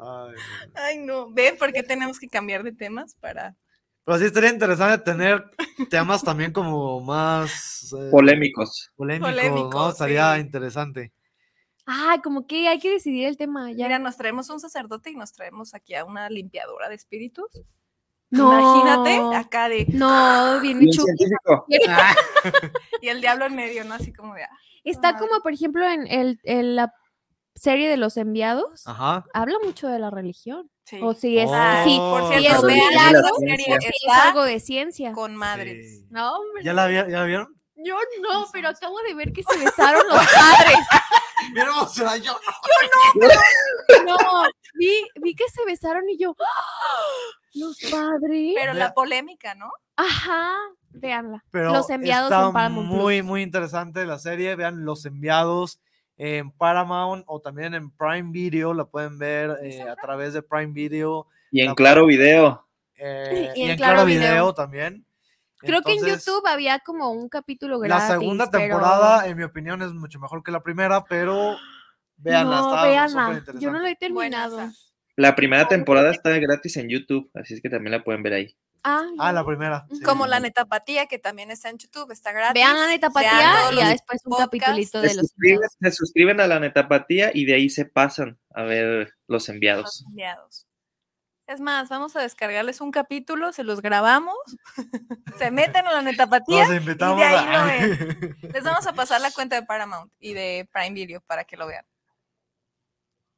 ay. Ay, no. ¿Ven por qué tenemos que cambiar de temas para Pero sí estaría interesante tener temas también como más eh, Polémicos. polémicos, ¿no? Polémicos, Estaría sí. interesante. Ay, como que hay que decidir el tema. Ya. Mira, nos traemos un sacerdote y nos traemos aquí a una limpiadora de espíritus. No. Imagínate acá de. No, bien Bien chulo. científico. Y el diablo en medio, ¿no? Así como de. ah, Está como, por ejemplo, en, el, en la serie de los enviados. Ajá. Habla mucho de la religión. sí. O si es, Oh. sí, Por si cierto, es un milagro, es algo de ciencia. con madres. Sí. No, hombre. ¿Ya la, vi- ya la vieron? Yo no, pero acabo de ver que se besaron los padres. Bien emocionada, yo. No, vi, vi que se besaron y yo, ¡ah! Los padres. Pero la polémica, ¿no? Ajá, véanla. Pero los enviados está en Paramount muy, Plus. muy interesante la serie. Vean Los Enviados en Paramount o también en Prime Video. La pueden ver eh, a través de Prime Video Y en La- Claro Video. eh, Y y, en Claro Claro Video. Video también. Creo que en YouTube había como un capítulo La gratis. segunda pero- temporada, en mi opinión, es mucho mejor que la primera, pero veanla, no, está superinteresante. Yo no lo he terminado. La primera temporada está gratis en YouTube, así es que también la pueden ver ahí. Ah, Ah, la primera. sí. Como la netapatía, que también está en YouTube, está gratis. Vean la netapatía y ya después un capitulito Se de los suscriben, enviados. se suscriben a la netapatía y de ahí se pasan a ver los los enviados. enviados. Es más, vamos a descargarles un capítulo, se los grabamos, se meten a la netapatía Los invitamos y de ahí a- lo ven. Les vamos a pasar la cuenta de Paramount y de Prime Video para que lo vean.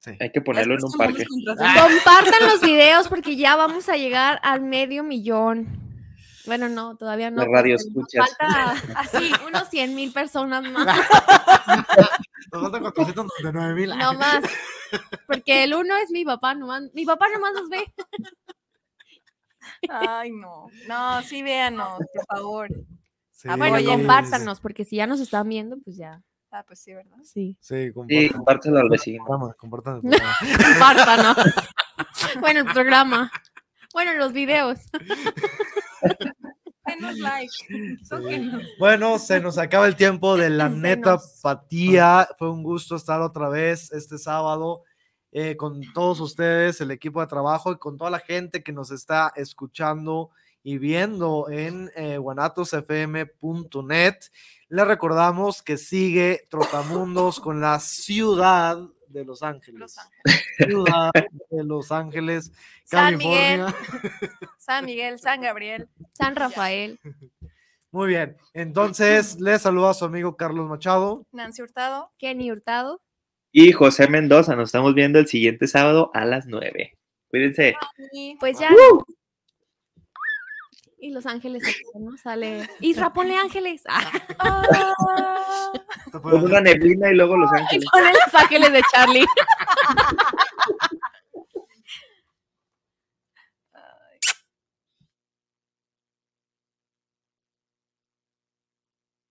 Sí. Hay que ponerlo en un parque. contraseña. Compartan los videos porque ya vamos a llegar al medio millón. Bueno, no, todavía no. Radioescuchas. nos Falta así, unos 100 mil personas más. Nos faltan 499 mil. No más. Porque el uno es mi papá nomás. Mi papá nomás nos ve. Ay, no. No, sí véanos, por favor. Sí, Ah, bueno, compártanos, porque si ya nos están viendo, pues ya. Ah, pues sí, ¿verdad? Sí. Sí, Sí, compartan. compártelo al vecino. Programa. Compártanos. bueno, el programa. Bueno, los videos. Denos like. Bueno, se nos acaba el tiempo de la neta patía. Fue un gusto estar otra vez este sábado eh, con todos ustedes, el equipo de trabajo y con toda la gente que nos está escuchando y viendo en eh, guanatosfm.net. Les recordamos que sigue Trotamundos con la ciudad de Los Ángeles. Los Ángeles. Ciudad de Los Ángeles, San Miguel. California. San Miguel, San Gabriel. San Rafael. Muy bien, entonces les saluda a su amigo Carlos Machado. Nancy Hurtado. Kenny Hurtado. Y José Mendoza, nos estamos viendo el siguiente sábado a las 9. Cuídense. Pues ya. Y Los Ángeles, ¿no? Sale. Isra, ponle ángeles. Ah, Con una neblina y luego Los Ángeles. ponle Los Ángeles de Charlie.